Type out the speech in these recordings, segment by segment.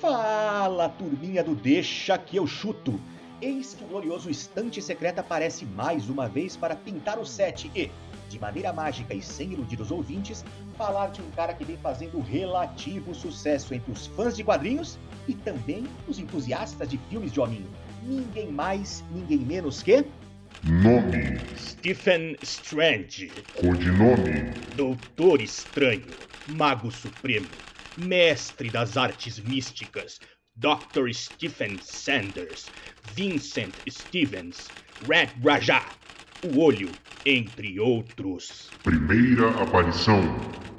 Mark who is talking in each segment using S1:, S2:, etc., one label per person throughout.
S1: Fala, turminha do Deixa que eu chuto. Eis que o glorioso Estante Secreta aparece mais uma vez para pintar o set e, de maneira mágica e sem iludir os ouvintes, falar de um cara que vem fazendo relativo sucesso entre os fãs de quadrinhos e também os entusiastas de filmes de hominho. Ninguém mais, ninguém menos que.
S2: Nome:
S3: Stephen Strange,
S2: Codinome:
S3: Doutor Estranho, Mago Supremo, Mestre das Artes Místicas, Dr. Stephen Sanders, Vincent Stevens, Red Raja, O Olho, entre outros.
S2: Primeira aparição: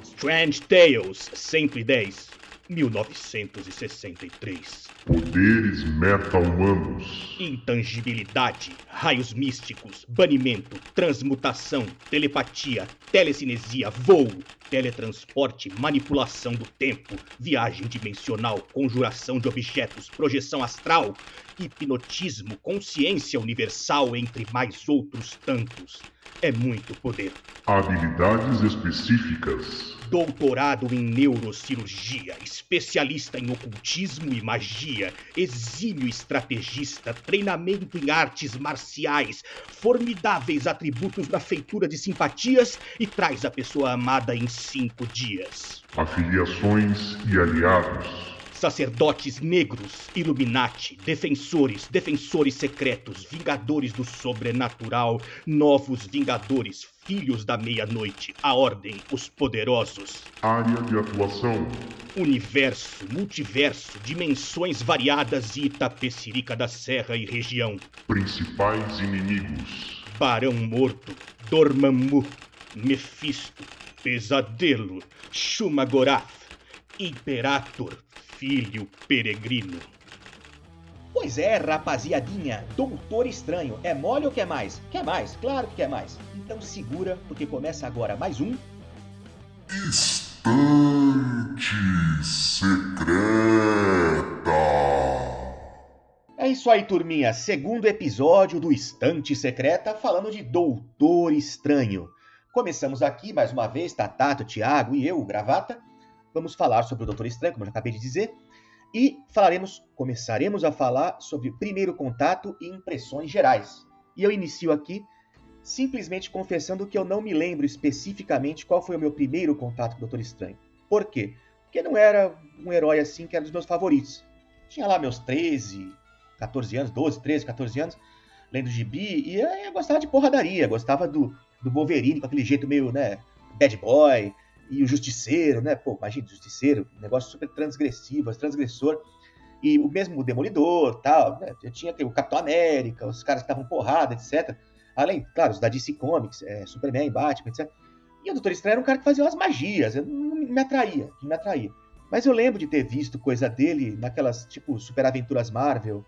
S3: Strange Tales 110, 1963.
S2: Poderes meta-humanos:
S3: Intangibilidade, raios místicos, banimento, transmutação, telepatia, telecinesia, voo, teletransporte, manipulação do tempo, viagem dimensional, conjuração de objetos, projeção astral, hipnotismo, consciência universal, entre mais outros tantos. É muito poder.
S2: Habilidades específicas:
S3: Doutorado em neurocirurgia, especialista em ocultismo e magia, exímio estrategista, treinamento em artes marciais, formidáveis atributos na feitura de simpatias e traz a pessoa amada em cinco dias.
S2: afiliações e aliados.
S3: Sacerdotes negros, Illuminati, defensores, defensores secretos, vingadores do sobrenatural, novos vingadores, filhos da meia-noite, a ordem, os poderosos.
S2: Área de atuação:
S3: Universo, multiverso, dimensões variadas e Itapecerica da Serra e região.
S2: principais inimigos.
S3: Barão Morto, Dormammu, Mephisto, Pesadelo, Shumagorath, Imperator, Filho Peregrino.
S1: Pois é, rapaziadinha, Doutor Estranho, é mole ou quer mais? Quer mais, claro que quer mais. Então segura, porque começa agora mais um.
S2: Estante Secreta.
S1: É isso aí, turminha. Segundo episódio do Estante Secreta, falando de Doutor Estranho. Começamos aqui, mais uma vez, Tatato, Thiago e eu, o Gravata. Vamos falar sobre o Doutor Estranho, como eu já acabei de dizer. E falaremos, começaremos a falar sobre o primeiro contato e impressões gerais. E eu inicio aqui simplesmente confessando que eu não me lembro especificamente qual foi o meu primeiro contato com o Doutor Estranho. Por quê? Porque não era um herói assim que era dos meus favoritos. Tinha lá meus 13, 14 anos, 12, 13, 14 anos, lendo gibi, e eu gostava de porradaria, gostava do, do Wolverine com aquele jeito meio, né, bad boy, e o Justiceiro, né, pô, imagina, Justiceiro, negócio super transgressivo, transgressor, e o mesmo Demolidor, tal, né, eu tinha o Capitão América, os caras que estavam porrada, etc. Além, claro, os da DC Comics, é, Superman, Batman, etc. E o Doutor Estranho era um cara que fazia umas magias, não me atraía, não me atraía. Mas eu lembro de ter visto coisa dele naquelas, tipo, Super Aventuras Marvel,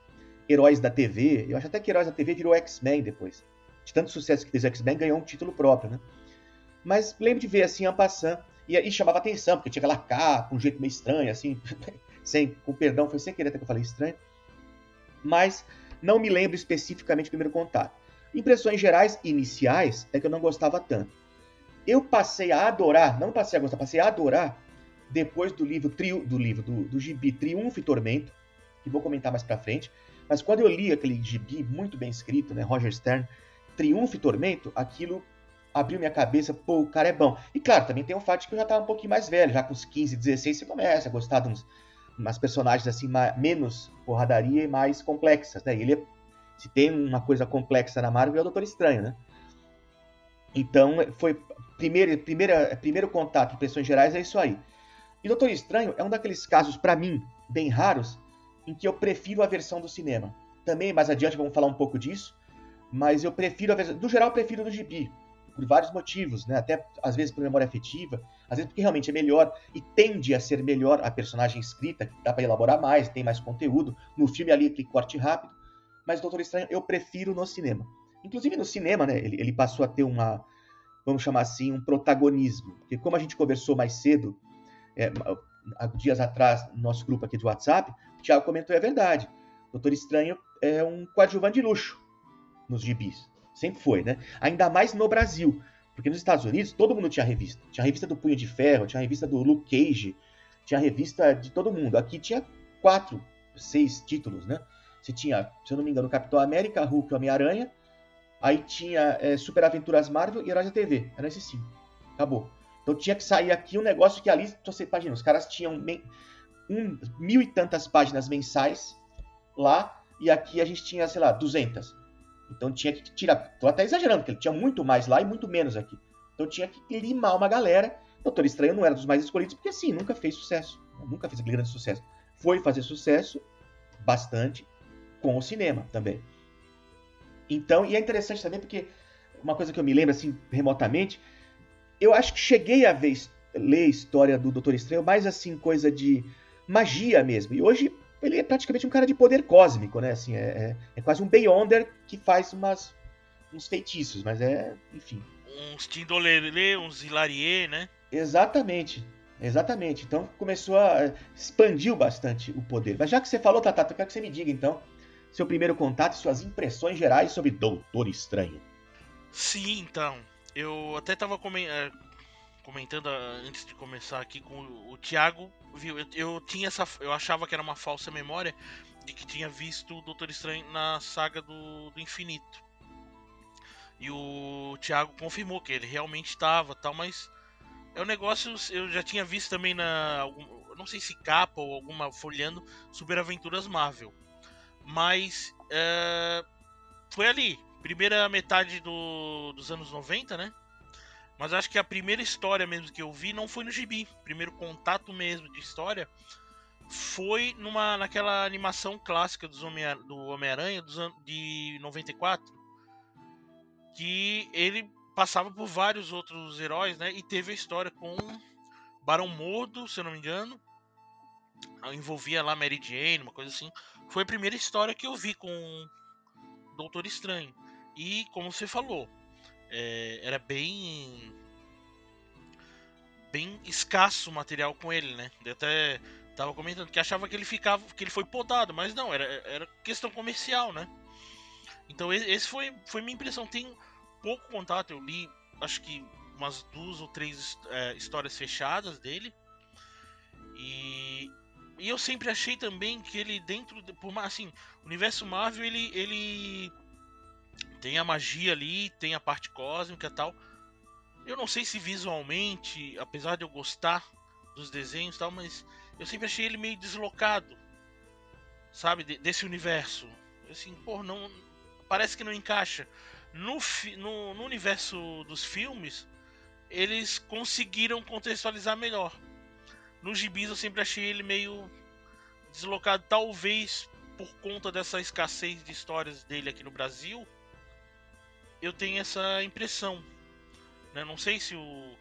S1: Heróis da TV. Eu acho até que Heróis da TV virou X-Men depois. De tanto sucesso que fez X-Men, ganhou um título próprio, né? Mas lembro de ver assim, en passant, e, e chamava atenção, porque tinha aquela capa, um jeito meio estranho, assim, sem, com perdão, foi sem querer até que eu falei estranho. Mas não me lembro especificamente do primeiro contato. Impressões gerais iniciais é que eu não gostava tanto. Eu passei a adorar, não passei a gostar, passei a adorar depois do livro trio, do livro do, do gibi Triunfo e Tormento, que vou comentar mais pra frente. Mas quando eu li aquele gibi muito bem escrito, né, Roger Stern, Triunfo e Tormento, aquilo abriu minha cabeça, pô, o cara é bom. E claro, também tem o fato de que eu já tava um pouquinho mais velho, já com uns 15, 16, você começa a gostar de uns, umas personagens assim, menos porradaria e mais complexas, né? Ele é, se tem uma coisa complexa na Marvel é o Doutor Estranho, né? Então, foi primeiro, primeira, primeiro contato, impressões gerais, é isso aí. E Doutor Estranho é um daqueles casos, para mim, bem raros, em que eu prefiro a versão do cinema. Também, mais adiante, vamos falar um pouco disso, mas eu prefiro a versão... No geral, eu prefiro do gibi, por vários motivos, né? Até, às vezes, por memória afetiva, às vezes porque realmente é melhor e tende a ser melhor a personagem escrita, dá para elaborar mais, tem mais conteúdo. No filme ali, aquele corte rápido. Mas Doutor Estranho eu prefiro no cinema. Inclusive no cinema, né? Ele, ele passou a ter uma, vamos chamar assim, um protagonismo. Porque como a gente conversou mais cedo, é, dias atrás, no nosso grupo aqui de WhatsApp, o Thiago comentou, é verdade. Doutor Estranho é um coadjuvante de luxo nos gibis. Sempre foi, né? Ainda mais no Brasil. Porque nos Estados Unidos todo mundo tinha revista. Tinha revista do Punho de Ferro, tinha revista do Luke Cage, tinha revista de todo mundo. Aqui tinha quatro, seis títulos, né? Você tinha, se eu não me engano, Capitão América, Hulk Homem-Aranha. Aí tinha é, Super Aventuras Marvel e Heróis da TV. Era esse sim. Acabou. Então tinha que sair aqui um negócio que ali, você imagina, os caras tinham um, mil e tantas páginas mensais lá, e aqui a gente tinha, sei lá, 200. Então tinha que tirar. Tô até exagerando, porque ele tinha muito mais lá e muito menos aqui. Então tinha que limar uma galera. Doutor Estranho não era dos mais escolhidos, porque sim, nunca fez sucesso. Nunca fez aquele grande sucesso. Foi fazer sucesso bastante com o cinema também. Então, e é interessante também porque uma coisa que eu me lembro assim remotamente, eu acho que cheguei a ver, ler a história do Doutor Estranho mais assim coisa de magia mesmo. E hoje ele é praticamente um cara de poder cósmico, né? Assim, é, é, é quase um Beyonder que faz umas, uns feitiços, mas é, enfim.
S4: Uns Tindolele, uns Hilarie, né?
S1: Exatamente. Exatamente. Então começou a. expandiu bastante o poder. Mas já que você falou, Tatata, eu quero que você me diga então seu primeiro contato e suas impressões gerais sobre Doutor Estranho.
S4: Sim, então. Eu até estava é, comentando ah, antes de começar aqui com o Thiago, viu? Eu, eu, tinha essa, eu achava que era uma falsa memória de que tinha visto o Doutor Estranho na saga do, do Infinito. E o Thiago confirmou que ele realmente estava, tal, mas é um negócio eu já tinha visto também na algum, não sei se capa ou alguma folhando Super Aventuras Marvel. Mas é, foi ali, primeira metade do, dos anos 90, né? Mas acho que a primeira história mesmo que eu vi não foi no gibi. Primeiro contato mesmo de história foi numa naquela animação clássica dos Homem, do Homem-Aranha de 94. Que ele passava por vários outros heróis, né? E teve a história com Barão Mordo, se eu não me engano. Envolvia lá Mary Jane, uma coisa assim. Foi a primeira história que eu vi com Doutor Estranho. E como você falou, é, era bem bem escasso o material com ele, né? Eu até tava comentando que achava que ele ficava, que ele foi podado, mas não, era, era questão comercial, né? Então esse foi, foi minha impressão. Tem pouco contato, eu li acho que umas duas ou três é, histórias fechadas dele. E, e eu sempre achei também que ele dentro, de, por assim, o universo Marvel ele, ele tem a magia ali, tem a parte cósmica e tal. Eu não sei se visualmente, apesar de eu gostar dos desenhos e tal, mas eu sempre achei ele meio deslocado, sabe, desse universo. Assim, pô, não. Parece que não encaixa. No, no, no universo dos filmes, eles conseguiram contextualizar melhor. No gibis eu sempre achei ele meio deslocado, talvez por conta dessa escassez de histórias dele aqui no Brasil eu tenho essa impressão. Né? Não sei se o.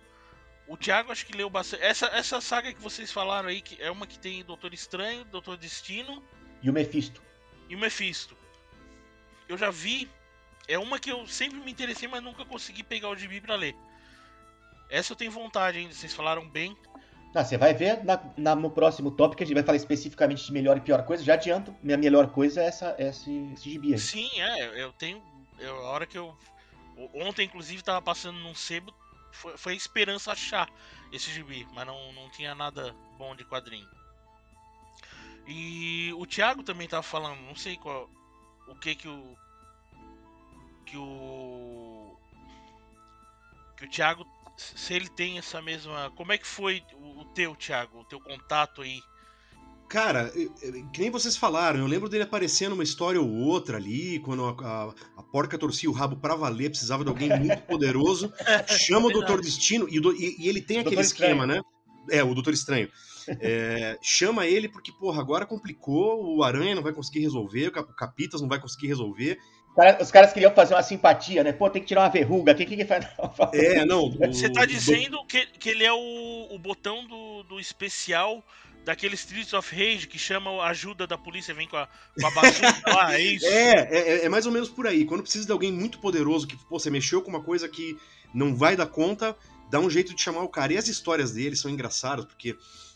S4: O Thiago acho que leu bastante. Essa, essa saga que vocês falaram aí, que é uma que tem Doutor Estranho, Doutor Destino.
S1: E o Mephisto.
S4: E o Mephisto. Eu já vi. É uma que eu sempre me interessei, mas nunca consegui pegar o gibi pra ler. Essa eu tenho vontade ainda, vocês falaram bem.
S1: Ah, você vai ver na, na, no próximo tópico, a gente vai falar especificamente de melhor e pior coisa. Já adianto, minha melhor coisa é essa, esse, esse gibi aí.
S4: Sim, é, eu tenho. Eu, a hora que eu Ontem, inclusive, tava passando num sebo. Foi, foi esperança achar esse gibi, mas não, não tinha nada bom de quadrinho. E o Thiago também tava falando, não sei qual. O que que o. Que o. Que o Thiago. Se ele tem essa mesma. Como é que foi o teu, Thiago? O teu contato aí
S5: Cara, que nem vocês falaram, eu lembro dele aparecer numa história ou outra ali, quando a, a, a porca torcia o rabo para valer, precisava de alguém muito poderoso, chama o Doutor Destino, e, e, e, ele tem aquele Doutor esquema, Estranho. né? É, o Doutor Estranho. É, chama ele porque, porra, agora complicou, o Aranha não vai conseguir resolver, o Capitas não vai conseguir resolver.
S1: Os caras queriam fazer uma simpatia, né? Pô, tem que tirar uma verruga. O que, que faz?
S5: É, não.
S4: Você tá dizendo do... que, que ele é o, o botão do, do especial daquele Streets of Rage que chama a ajuda da polícia, vem com a, com a bazuca lá, é isso?
S5: É, é, é, mais ou menos por aí. Quando precisa de alguém muito poderoso, que pô, você mexeu com uma coisa que não vai dar conta, dá um jeito de chamar o cara. E as histórias dele são engraçadas, porque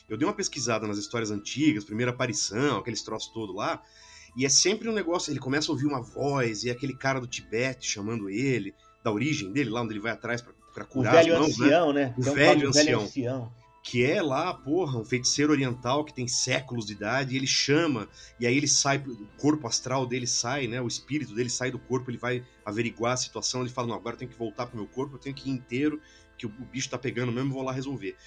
S5: eu dei uma pesquisada nas histórias antigas, primeira aparição, aqueles troços todo lá, e é sempre um negócio, ele começa a ouvir uma voz, e é aquele cara do Tibete chamando ele, da origem dele, lá onde ele vai atrás para curar
S1: o velho as mãos, né? ancião, né?
S5: né? O velho, ancião. velho ancião que é lá, porra, um feiticeiro oriental que tem séculos de idade, e ele chama, e aí ele sai, o corpo astral dele sai, né? O espírito dele sai do corpo, ele vai averiguar a situação, ele fala, não, agora eu tenho que voltar pro meu corpo, eu tenho que ir inteiro, que o, bicho tá pegando mesmo, vou lá resolver.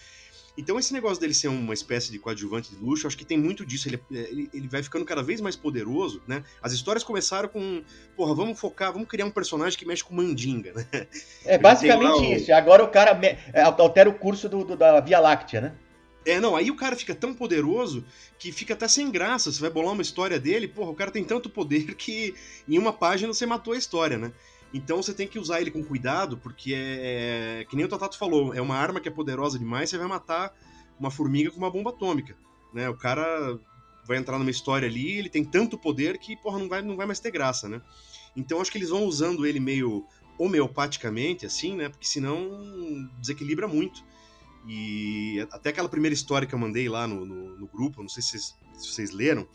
S5: Então esse negócio dele ser uma espécie de coadjuvante de luxo, acho que tem muito disso. Ele, ele, ele, vai ficando cada vez mais poderoso, né? As histórias começaram com, porra, vamos focar, vamos criar um personagem que mexe com mandinga, né?
S1: É basicamente o... isso. Agora o cara me... É, altera o curso do, do, da Via Láctea, né?
S5: É, não, aí o cara fica tão poderoso que fica até sem graça. Você vai bolar uma história dele, porra, o cara tem tanto poder que em uma página você matou a história, né? Então você tem que usar ele com cuidado, porque é, é. Que nem o Tatato falou, é uma arma que é poderosa demais, você vai matar uma formiga com uma bomba atômica. Né? O cara vai entrar numa história ali, ele tem tanto poder que, porra, não vai, não vai mais ter graça, né? Então acho que eles vão usando ele meio homeopaticamente, assim, né? Porque senão desequilibra muito. E até aquela primeira história que eu mandei lá no, no, no grupo, não sei se vocês, se vocês leram,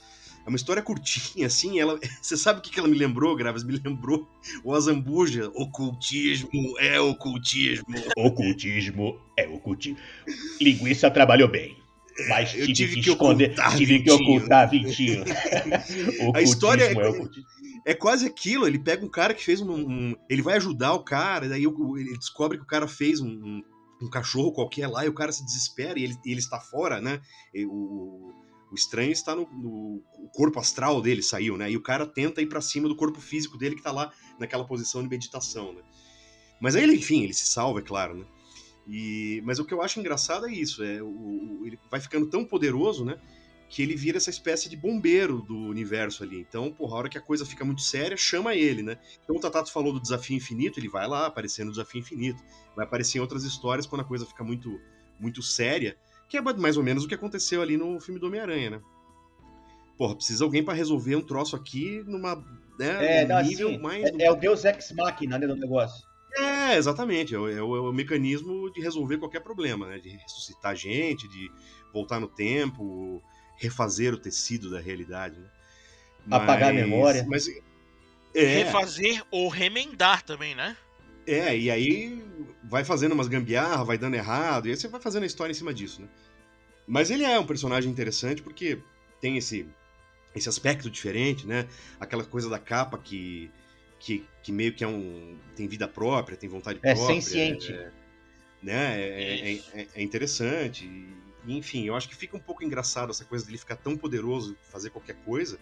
S5: é uma história curtinha, assim. Ela, você sabe o que ela me lembrou, Graves? Me lembrou o Azambuja. Ocultismo é ocultismo.
S3: Ocultismo é ocultismo. Linguiça trabalhou bem. Mas tive,
S5: tive
S3: que,
S5: que,
S3: esconder,
S5: ocultar
S3: tive que ocultar Vitinho.
S5: A história é,
S3: Ocultismo ocultismo.
S5: é quase aquilo. Ele pega um cara que fez um. um- ele vai ajudar o cara, daí ele descobre que o cara fez um, um- um cachorro qualquer lá e o cara se desespera e ele, ele está fora, né? E o, o estranho está no, no- O corpo astral dele saiu, né? E o cara tenta ir pra cima do corpo físico dele que tá lá naquela posição de meditação, né? Mas aí ele, enfim, ele se salva, é claro, né? E, mas o que eu acho engraçado é isso, é o, o- ele vai ficando tão poderoso, né? Que ele vira essa espécie de bombeiro do universo ali. Então, porra, a hora que a coisa fica muito séria, chama ele, né? Então o Tatato falou do desafio infinito, ele vai lá aparecer no desafio infinito. Vai aparecer em outras histórias quando a coisa fica muito, muito séria, que é mais ou menos o que aconteceu ali no filme do Homem-Aranha, né? Porra, precisa alguém pra resolver um troço aqui numa. Né,
S1: É, não,
S5: nível
S1: assim,
S5: mais.
S1: é, é o Deus Ex Machina né, do negócio.
S5: É, exatamente. É o, é o- é o mecanismo de resolver qualquer problema, né? De ressuscitar gente, de voltar no tempo, refazer o tecido da realidade, né?
S1: Apagar a memória.
S5: Mas. É,
S4: Refazer ou remendar também, né?
S5: É, e aí vai fazendo umas gambiarra, vai dando errado, e aí você vai fazendo a história em cima disso, né? Mas ele é um personagem interessante porque tem esse, esse aspecto diferente, né? Aquela coisa da capa que, que, que meio que é um. tem vida própria, tem vontade
S1: É
S5: própria.
S1: senciente.
S5: é- né? É, é- é- é interessante. E, enfim, eu acho que fica um pouco engraçado essa coisa dele ficar tão poderoso, fazer qualquer coisa.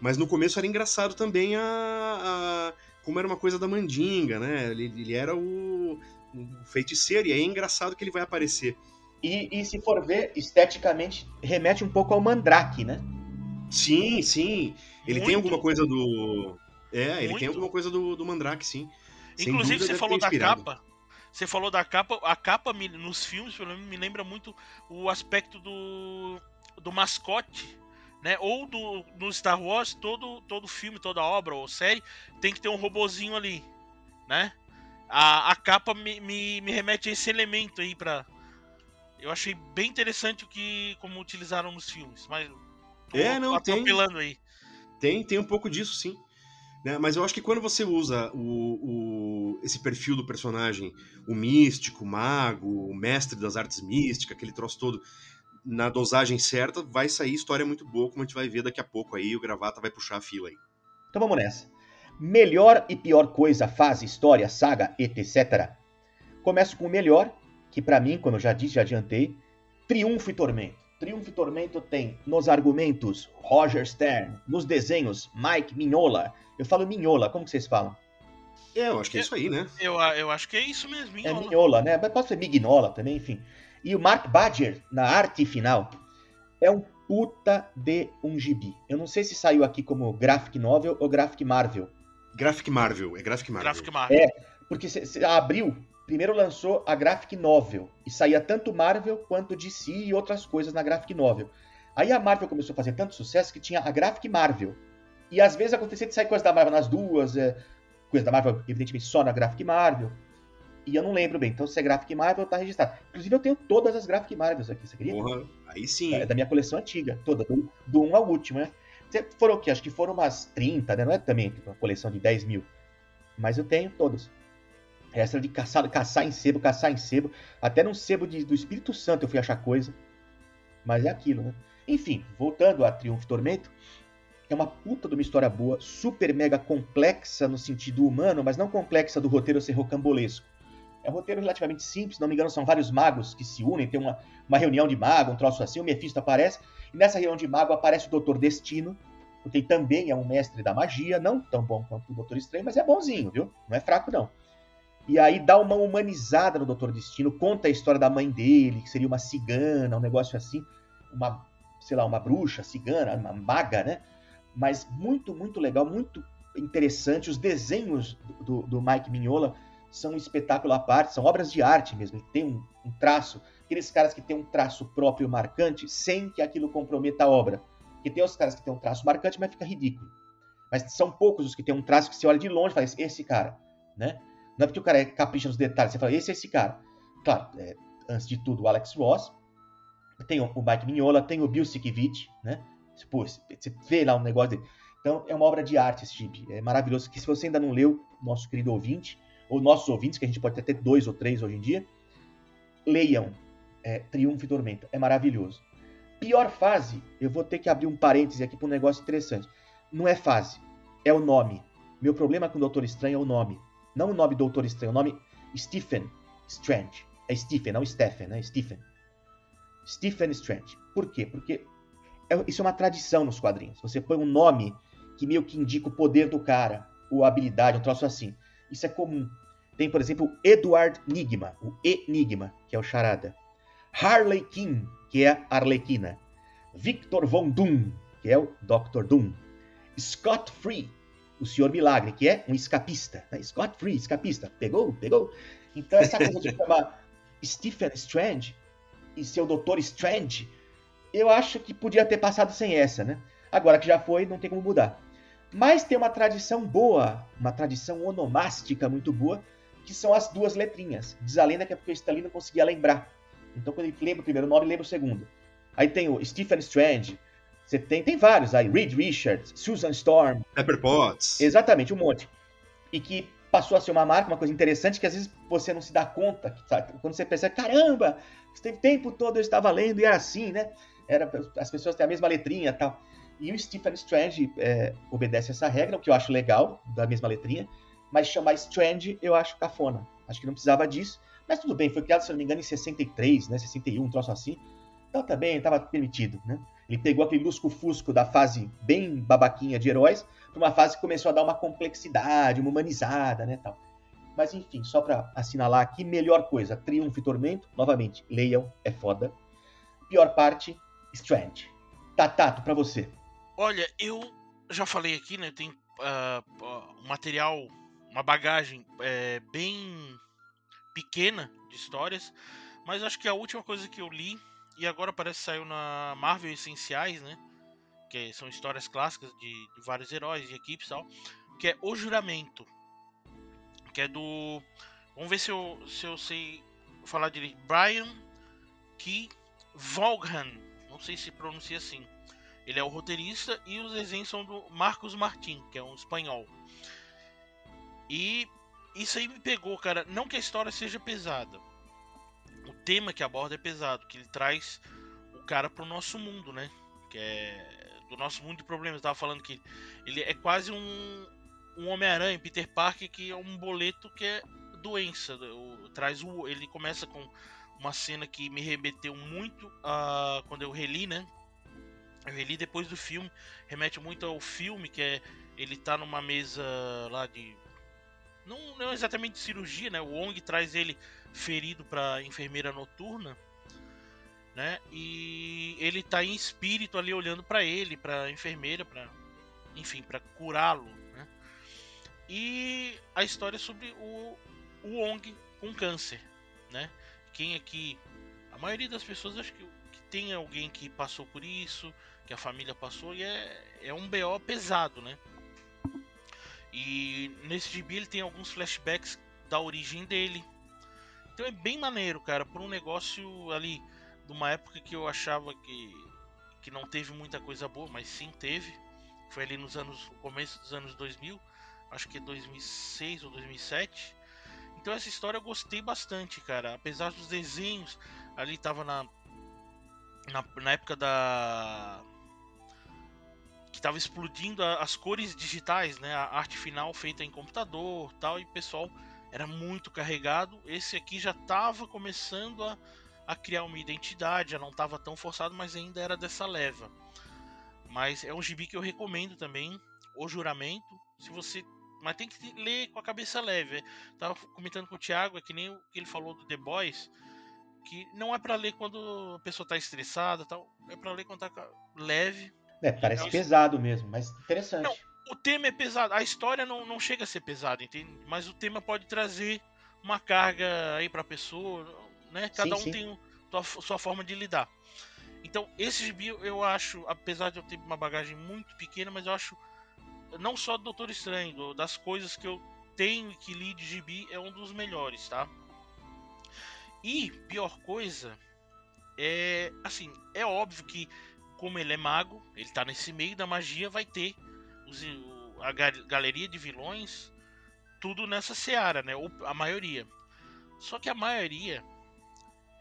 S5: Mas no começo era engraçado também a, a- como era uma coisa da mandinga, né? Ele, ele era o, o feiticeiro, e aí é engraçado que ele vai aparecer.
S1: E, e se for ver, esteticamente, remete um pouco ao Mandrake, né?
S5: Sim, sim. Ele tem
S4: Muito.
S5: alguma coisa do. É, ele tem
S4: Muito.
S5: alguma coisa do, do Mandrake, sim. Sem
S4: Inclusive,
S5: dúvida
S4: você falou da capa. Você falou da capa. A capa me- nos filmes, pelo menos, me lembra muito o aspecto do, do mascote. Né? Ou do, no Star Wars, todo, todo filme, toda obra ou série tem que ter um robozinho ali. Né? A, a capa me, me, me remete a esse elemento aí pra. Eu achei bem interessante o que como utilizaram nos filmes, mas tô
S5: É, não, tem.
S4: atropelando aí.
S5: Tem, tem um pouco disso, sim. Né? Mas eu acho que quando você usa o, o- esse perfil do personagem, o místico, o mago, o mestre das artes místicas, aquele troço todo, na dosagem certa, vai sair história muito boa, como a gente vai ver daqui a pouco aí, o Gravata vai puxar a fila aí.
S1: Então vamos nessa. Melhor e pior coisa, fase, história, saga, etc. Começo com o melhor, que pra mim, como eu já disse, já adiantei, Triunfo e Tormento. Triunfo e Tormento tem nos argumentos Roger Stern, nos desenhos Mike Mignola. Eu falo Mignola, como que vocês falam?
S5: É, eu acho que é isso aí, né?
S4: Eu, eu acho que é isso mesmo.
S1: É
S4: Mignola.
S1: Mignola, né? Mas pode ser Mignola também, enfim. E o Mark Badger, na arte final, é um puta de um gibi. Eu não sei se saiu aqui como Graphic Novel ou Graphic Marvel.
S5: Graphic Marvel, é Graphic Marvel.
S4: Graphic Marvel.
S1: É. Porque se, abriu, primeiro lançou a Graphic Novel. E saía tanto Marvel quanto DC e outras coisas na Graphic Novel. Aí a Marvel começou a fazer tanto sucesso que tinha a Graphic Marvel. E às vezes acontecia de sair coisa da Marvel nas duas, é, coisa da Marvel, evidentemente, só na Graphic Marvel. E eu não lembro bem. Então, se é Graphic Marvel, tá registrado. Inclusive, eu tenho todas as Graphic Marvels aqui, você queria?
S5: Porra, aí sim.
S1: É da minha coleção antiga, toda, do, do 1 ao último, né? Foram o quê? Acho que foram umas 30, né? Não é também uma coleção de 10 mil. Mas eu tenho todas. Essa de caçar, caçar em sebo, caçar em sebo. Até num sebo de, do Espírito Santo eu fui achar coisa. Mas é aquilo, né? Enfim, voltando a Triunfo e Tormento, é uma puta de uma história boa, super mega complexa no sentido humano, mas não complexa do roteiro ser rocambolesco. É um roteiro relativamente simples, não me engano, são vários magos que se unem, tem uma, uma reunião de mago, um troço assim, o Mephisto aparece, e nessa reunião de mago aparece o Doutor Destino, porque também é um mestre da magia, não tão bom quanto o Doutor Estranho, mas é bonzinho, viu? Não é fraco, não. E aí dá uma humanizada no Doutor Destino, conta a história da mãe dele, que seria uma cigana, um negócio assim, uma, sei lá, uma bruxa cigana, uma maga, né? Mas muito, muito legal, muito interessante. Os desenhos do, do Mike Mignola são um espetáculo à parte, são obras de arte mesmo. Tem um, um traço, aqueles caras que têm um traço próprio marcante, sem que aquilo comprometa a obra. Porque tem os caras que têm um traço marcante, mas fica ridículo. Mas são poucos os que têm um traço que você olha de longe e fala, esse cara, né? Não é porque o cara é capricha nos detalhes, você fala, esse é esse cara. Claro, é, antes de tudo, o Alex Ross, tem o Mike Mignola, tem o Bill Sienkiewicz, né? Pô, você vê lá um negócio dele. Então, é uma obra de arte esse gibi. É maravilhoso. Que se você ainda não leu, nosso querido ouvinte, ou nossos ouvintes, que a gente pode até ter dois ou três hoje em dia, leiam é, Triunfo e Tormenta. É maravilhoso. Pior fase, eu vou ter que abrir um parêntese aqui para um negócio interessante. Não é fase, é o nome. Meu problema com o Doutor Estranho é o nome. Não o nome Doutor Estranho, o nome Stephen Strange. É Stephen, não Stephen, né? Stephen. Stephen Strange. Por quê? Porque é, isso é uma tradição nos quadrinhos. Você põe um nome que meio que indica o poder do cara, ou habilidade, um troço assim. Isso é comum. Tem, por exemplo, Edward Nigma, o Enigma, que é o charada. Harley Quinn, que é a Arlequina. Victor Von Doom, que é o Dr. Doom. Scott Free, o Senhor Milagre, que é um escapista. Né? Scott Free, escapista. Pegou? Pegou? Então essa coisa de chamar Stephen Strange e seu Doutor Strange, eu acho que podia ter passado sem essa, né? Agora que já foi, não tem como mudar. Mas tem uma tradição boa, uma tradição onomástica muito boa, que são as duas letrinhas. Diz a lenda que é porque o Stanley não conseguia lembrar. Então quando ele lembra o primeiro nome, lembra o segundo. Aí tem o Stephen Strange, você tem, tem vários aí, Reed Richards, Susan Storm.
S5: Pepper Potts.
S1: Exatamente, um monte. E que passou a ser uma marca, uma coisa interessante, que às vezes você não se dá conta, sabe? quando você pensa, caramba, o tempo todo eu estava lendo e era assim, né? Era, as pessoas têm a mesma letrinha e tal. E o Stephen Strange é, obedece essa regra, o que eu acho legal, da mesma letrinha, mas chamar Strange eu acho cafona. Acho que não precisava disso, mas tudo bem, foi criado, se não me engano, em 63, né? 61, um troço assim. Então também estava permitido, né? Ele pegou aquele lusco-fusco da fase bem babaquinha de heróis para uma fase que começou a dar uma complexidade, uma humanizada, né, tal. Mas enfim, só para assinalar aqui, melhor coisa, Triunfo e Tormento, novamente, leiam, é foda. Pior parte, Strange. Tatato, para você.
S4: Olha, eu já falei aqui, né? Tem uh, uh, material, uma bagagem é, bem pequena de histórias, mas acho que a última coisa que eu li, e agora parece que saiu na Marvel Essenciais, né? Que são histórias clássicas de, de vários heróis e equipes e tal, que é O Juramento, que é do. Vamos ver se eu, se eu sei falar direito. Brian Key Vaughan, não sei se pronuncia assim. Ele é o roteirista e os desenhos são do Marcos Martin, que é um espanhol. E isso aí me pegou, cara. Não que a história seja pesada. O tema que aborda é pesado, que ele traz o cara pro nosso mundo, né? Que é do nosso mundo de problemas. Eu tava falando que ele é quase um, um Homem-Aranha, Peter Parker, que é um boleto que é doença. O, traz o, ele começa com uma cena que me remeteu muito a quando eu reli, né? Eu reli depois do filme, remete muito ao filme, que é ele tá numa mesa lá de não, não exatamente de cirurgia, né? O Wong traz ele ferido para enfermeira noturna, né? E ele tá em espírito ali olhando para ele, para enfermeira, para enfim, para curá-lo, né? E a história é sobre o, o Wong com câncer, né? Quem aqui, a maioria das pessoas acho que, que tem alguém que passou por isso, que a família passou e é, é um BO pesado, né? E nesse gibi ele tem alguns flashbacks da origem dele. Então é bem maneiro, cara, por um negócio ali de uma época que eu achava que que não teve muita coisa boa, mas sim teve. Foi ali nos anos começo dos anos 2000, acho que 2006 ou 2007. Então essa história eu gostei bastante, cara. Apesar dos desenhos, ali tava na, na, na época da. Que tava explodindo a- as cores digitais, né? A arte final feita em computador tal, e o pessoal era muito carregado. Esse aqui já tava começando a, a criar uma identidade, já não tava tão forçado, mas ainda era dessa leva. Mas é um gibi que eu recomendo também, O Juramento. Se você. Mas tem que ler com a cabeça leve. Tava comentando com o Thiago, é que nem o que ele falou do The Boys, que não é pra ler quando a pessoa tá estressada tal. É pra ler quando tá leve.
S1: É, parece
S4: É
S1: pesado mesmo, mas interessante.
S4: Não. O tema é pesado, a história não, não chega a ser pesada, entende? Mas o tema pode trazer uma carga aí pra pessoa, né? Cada
S1: Sim,
S4: um
S1: sim.
S4: tem sua, sua forma de lidar. Então, esse gibi eu acho, apesar de eu ter uma bagagem muito pequena, mas eu acho, não só do Doutor Estranho, das coisas que eu tenho e que li de gibi, é um dos melhores, tá? E, pior coisa, é, assim, é óbvio que, como ele é mago, ele tá nesse meio da magia, vai ter os- a ga- galeria de vilões, tudo nessa seara, né? Ou a maioria. Só que a maioria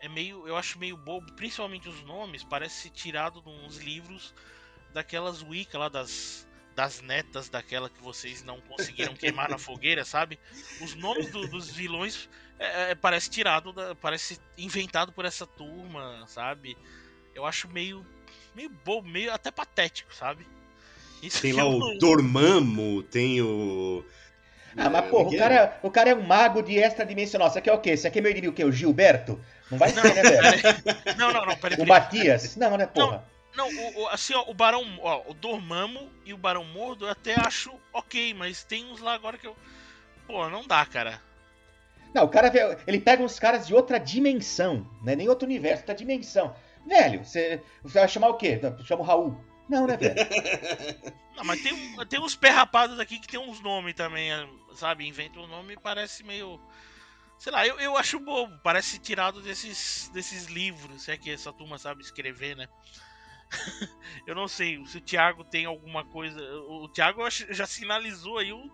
S4: é meio, eu acho meio bobo, principalmente os nomes, parece tirado de uns livros daquelas Wicca lá das das netas daquela que vocês não conseguiram queimar na fogueira, sabe? Os nomes do- dos vilões é, é, parece tirado, da- parece inventado por essa turma, sabe? Eu acho meio meio bobo, meio até patético, sabe? Isso
S5: Tem
S4: que
S5: lá o
S4: não-
S5: Dormammu, tem o.
S1: Ah, mas
S5: É,
S1: porra, o
S5: é?
S1: cara, o cara é um mago de extradimensional. Isso aqui é o quê? Isso aqui é meu inimigo o quê? O Gilberto? Não vai ser, né, velho?
S4: Não, não, não, peraí,
S1: O. Matias? Não, né, porra?
S4: Não, o, o- assim, ó, o Barão, ó, o Dormammu e o Barão Mordo eu até acho ok, mas tem uns lá agora que eu. Pô, não dá, cara.
S1: Não, o cara, vê- ele pega uns caras de outra dimensão, né? Nem outro universo, outra dimensão. Velho, você, você vai chamar o quê? Chama o Raul. Não, né, velho?
S4: Não, mas tem, um- tem uns pé rapados aqui que tem uns nomes também, é, sabe? Inventa um nome e parece meio. Sei lá, eu, eu acho bobo, parece tirado desses, desses livros, se é que essa turma sabe escrever, né? eu não sei se o Thiago tem alguma coisa. O, Thiago já sinalizou aí o-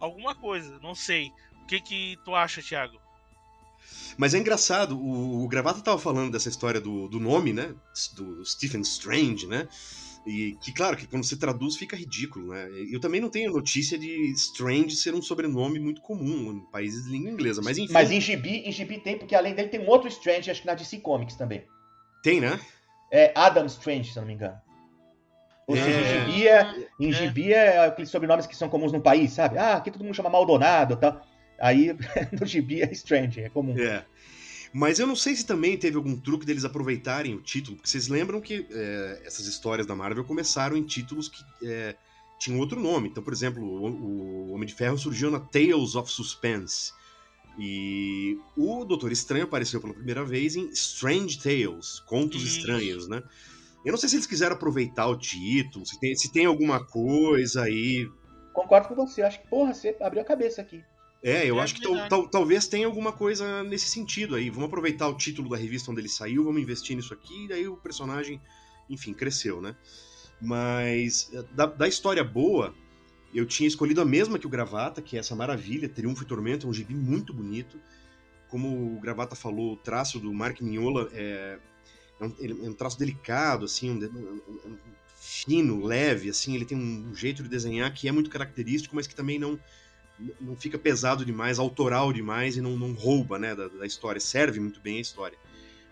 S4: alguma coisa, não sei. O que que tu acha, Thiago?
S5: Mas é engraçado, o, o Gravata tava falando dessa história do, do nome, né? Do Stephen Strange, né? E que, claro, que quando você traduz fica ridículo, né? Eu também não tenho notícia de Strange ser um sobrenome muito comum em países de língua inglesa, mas enfim.
S1: Mas em gibi, em gibi tem, porque além dele tem um outro Strange, acho que na DC Comics também.
S5: Tem, né?
S1: É Adam Strange, se eu não me engano. Ou seja,
S5: É.
S1: em gibi é, em
S4: É.
S1: gibi é aqueles sobrenomes que são comuns no país, sabe? Ah, aqui todo mundo chama Maldonado e tal. Aí no gibi é Strange, é comum.
S5: É. Mas eu não sei se também teve algum truque deles aproveitarem o título, porque vocês lembram que é, essas histórias da Marvel começaram em títulos que é, tinham outro nome. Então, por exemplo, o, o Homem de Ferro surgiu na Tales of Suspense. E o Doutor Estranho apareceu pela primeira vez em Strange Tales, Contos. Estranhos, né? Eu não sei se eles quiseram aproveitar o título, se tem, se tem alguma coisa aí
S1: Concordo com você, acho que, porra, você abriu a cabeça aqui.
S5: É, eu
S4: É
S5: acho que tal-
S4: verdade.
S5: tal- talvez tenha alguma coisa nesse sentido aí. Vamos aproveitar o título da revista onde ele saiu, vamos investir nisso aqui, e daí o personagem, enfim, cresceu, né? Mas eh, da, da história boa, eu tinha escolhido a mesma que o Gravata, que é essa maravilha, Triunfo e Tormento, é um gibi muito bonito. Como o Gravata falou, o traço do Mark Mignola é, é, um, é um traço delicado, assim, um- um fino, leve, assim, ele tem um jeito de desenhar que é muito característico, mas que também não não fica pesado demais, autoral demais e não, não rouba né, da, da história. Serve muito bem a história.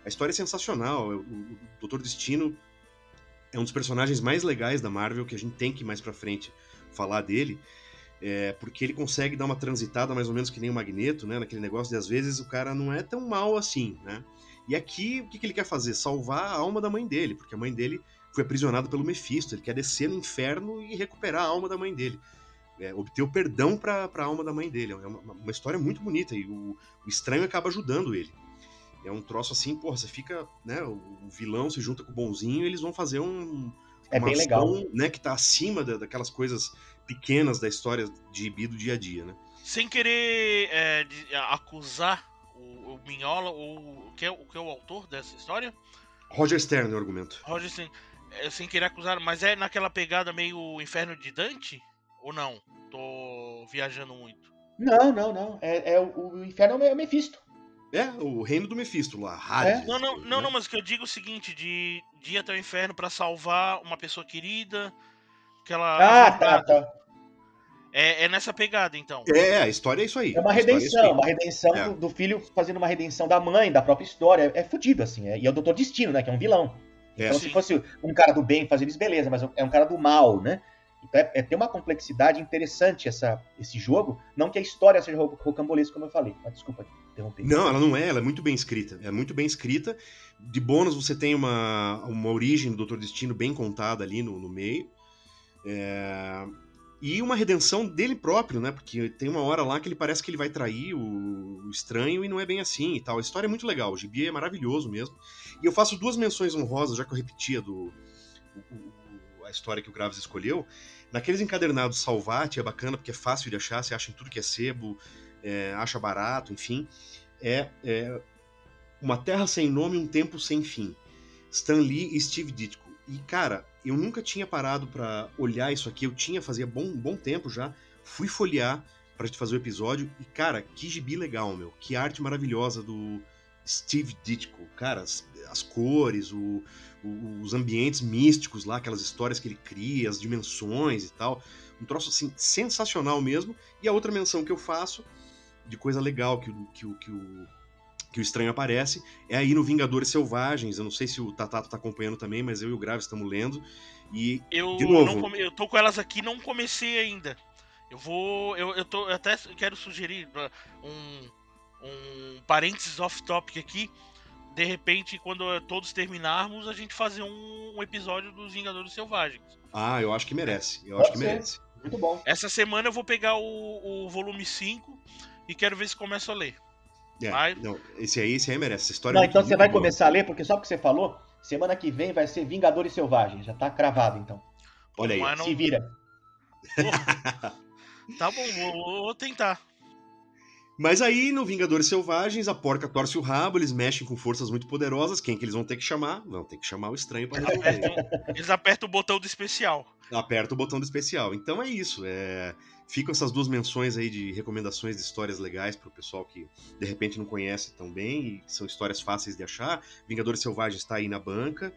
S5: A história é sensacional. O, o Doutor Destino é um dos personagens mais legais da Marvel, que a gente tem que mais pra frente falar dele, é, porque ele consegue dar uma transitada mais ou menos que nem o Magneto, né, naquele negócio de às vezes o cara não é tão mal assim, né? E aqui, o que, que ele quer fazer? Salvar a alma da mãe dele, porque a mãe dele foi aprisionada pelo Mephisto. Ele quer descer no inferno e recuperar a alma da mãe dele é, obter o perdão para a alma da mãe dele. É uma, uma história muito bonita e o, o, estranho acaba ajudando ele. É um troço assim, porra, você fica, né, o, o vilão se junta com o bonzinho e eles vão fazer um
S1: É
S5: uma
S1: bem legal.
S5: ação, né, que tá acima da, daquelas coisas pequenas da história de Ibi do dia a dia, né?
S4: Sem querer é, de- acusar o, o Minhola, ou o que, é, o que é o autor dessa história,
S5: Roger Stern é o argumento.
S4: Roger, sem, é, sem querer acusar, mas é naquela pegada meio Inferno de Dante? Ou não? Tô viajando muito.
S1: Não, não, não. É, é o, o inferno é o Mephisto.
S5: É, o reino do Mephisto lá, Hades.
S1: É?
S4: Não, não, não,
S5: né?
S4: não, mas o que eu digo é o seguinte, de, de ir até o inferno pra salvar uma pessoa querida, aquela...
S1: Ah, tá, tá.
S4: É, é nessa pegada, então.
S5: É, a história é isso aí.
S1: É uma
S5: é
S1: redenção, uma redenção
S5: É.
S1: do, do filho fazendo uma redenção da mãe, da própria história. É, é fudido, assim. é- e é o Doutor Destino, né? Que é um vilão.
S5: É.
S1: Então,
S4: Sim.
S1: se fosse um cara do bem fazendo isso, beleza, mas é um cara do mal, né? Então, é, é tem uma complexidade interessante essa, esse jogo. Não que a história seja ro- rocambolesca, como eu falei. Mas desculpa interromper.
S5: Não, ela não é, ela é muito bem escrita. É muito bem escrita. De bônus, você tem uma, uma origem do Doutor Destino bem contada ali no, no meio. É, E uma redenção dele próprio, né? Porque tem uma hora lá que ele parece que ele vai trair o, o estranho e não é bem assim e tal. A história é muito legal, o Gibi é maravilhoso mesmo. E eu faço duas menções honrosas, já que eu repetia do, a história que o Graves escolheu. Naqueles encadernados Salvati é bacana porque é fácil de achar, você acha em tudo que é sebo, é, acha barato, enfim. É, é Uma Terra Sem Nome, Um Tempo Sem Fim. Stan Lee e Steve Ditko. E, cara, eu nunca tinha parado pra olhar isso aqui, eu tinha, fazia bom, bom tempo já, fui folhear pra gente fazer o episódio, e, cara, que gibi legal, meu. Que arte maravilhosa do Steve Ditko. Cara, as, cores, o- o- os ambientes místicos lá, aquelas histórias que ele cria, as dimensões e tal. Um troço, assim, sensacional mesmo. E a outra menção que eu faço, de coisa legal que, o- que, o- que o que o estranho aparece, é aí no Vingadores Selvagens. Eu não sei se o Tatato tá acompanhando também, mas eu e o Grave estamos lendo. E
S4: Eu,
S5: De novo.
S4: come- eu tô com elas aqui não comecei ainda. Eu vou. Eu, eu, tô, eu até quero sugerir uh, um, um parênteses off-topic aqui. De repente, quando todos terminarmos, a gente fazer um, um episódio dos Vingadores Selvagens.
S5: ah, eu acho que merece. Eu acho
S1: Pode
S5: que
S1: ser.
S5: merece.
S1: Muito bom.
S4: Essa semana eu vou pegar o, o volume 5 e quero ver se começo a ler.
S5: É,
S4: Vai.
S5: não, esse aí, esse aí merece. Essa história
S1: Não,
S5: é
S1: então você vai
S5: boa.
S1: começar a ler, porque só porque você falou, semana que vem vai ser Vingadores Selvagens. Já tá cravado, então.
S5: Olha aí.
S4: Não-
S1: Se vira.
S4: Tá bom, vou, vou tentar.
S5: Mas aí, no Vingadores Selvagens, a porca torce o rabo, eles mexem com forças muito poderosas. Quem que eles vão ter que chamar? Vão ter que chamar o estranho pra resolver.
S4: Eles apertam o botão do especial.
S5: Aperta o botão do especial. Então é isso. É... Ficam essas duas menções aí de recomendações de histórias legais pro pessoal que de repente não conhece tão bem e são histórias fáceis de achar. Vingadores Selvagens está aí na banca.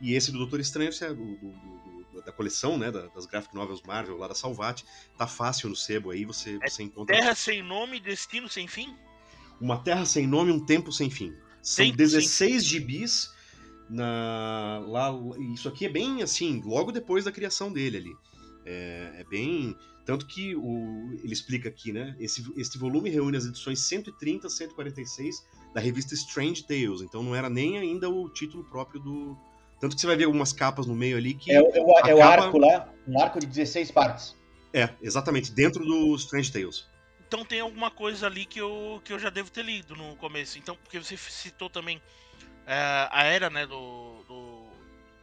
S5: E esse do Doutor Estranho, é do- do- do- da coleção, né? da- Das graphic novels Marvel lá da Salvat, tá fácil no sebo aí, você, você encontra.
S4: Terra sem nome, destino sem fim?
S5: Uma Terra Sem Nome, Um Tempo Sem Fim. São
S4: Tempo
S5: 16 gibis na lá isso aqui é bem assim, logo depois da criação dele ali. É, é bem tanto que o, ele explica aqui, né? Esse, este volume reúne as edições 130, 146 da revista Strange Tales. Então não era nem ainda o título próprio do. Tanto que você vai ver algumas capas no meio ali que.
S1: É, o- é o, é o arco lá, um arco de 16 partes.
S5: É, exatamente, dentro do Strange Tales.
S4: Então tem alguma coisa ali que eu, que eu já devo ter lido no começo. Então, porque você citou também é, a era, né, do, do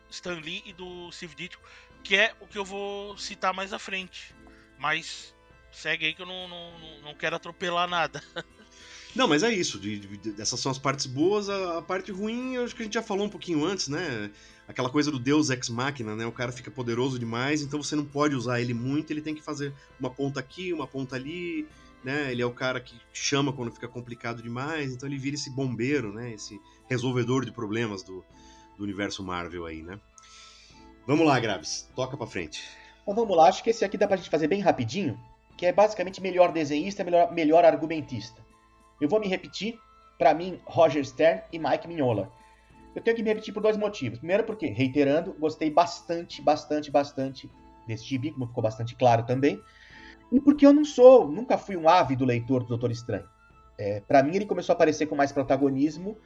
S4: Stan Lee e do Steve Ditko, que é o que eu vou citar mais à frente. Mas segue aí que eu não, não- não quero atropelar nada.
S5: Não, mas é isso. de- de- essas são as partes boas. A, a parte ruim, eu acho que a gente já falou um pouquinho antes, né? Aquela coisa do Deus ex machina, né? O cara fica poderoso demais, então você não pode usar ele muito. Ele tem que fazer uma ponta aqui, uma ponta ali, né? Ele é o cara que chama quando fica complicado demais. Então ele vira esse bombeiro, né? Esse resolvedor de problemas do, do universo Marvel aí, né? Vamos lá, Graves. Toca pra frente.
S1: Então vamos lá, acho que esse aqui dá pra gente fazer bem rapidinho, que é basicamente melhor desenhista, melhor, melhor argumentista. Eu vou me repetir, pra mim, Roger Stern e Mike Mignola. Eu tenho que me repetir por dois motivos. Primeiro porque, reiterando, gostei bastante, bastante, bastante desse gibi, como ficou bastante claro também. E porque eu não sou, nunca fui um ávido leitor do Doutor Estranho. É, para mim ele começou a aparecer com mais protagonismo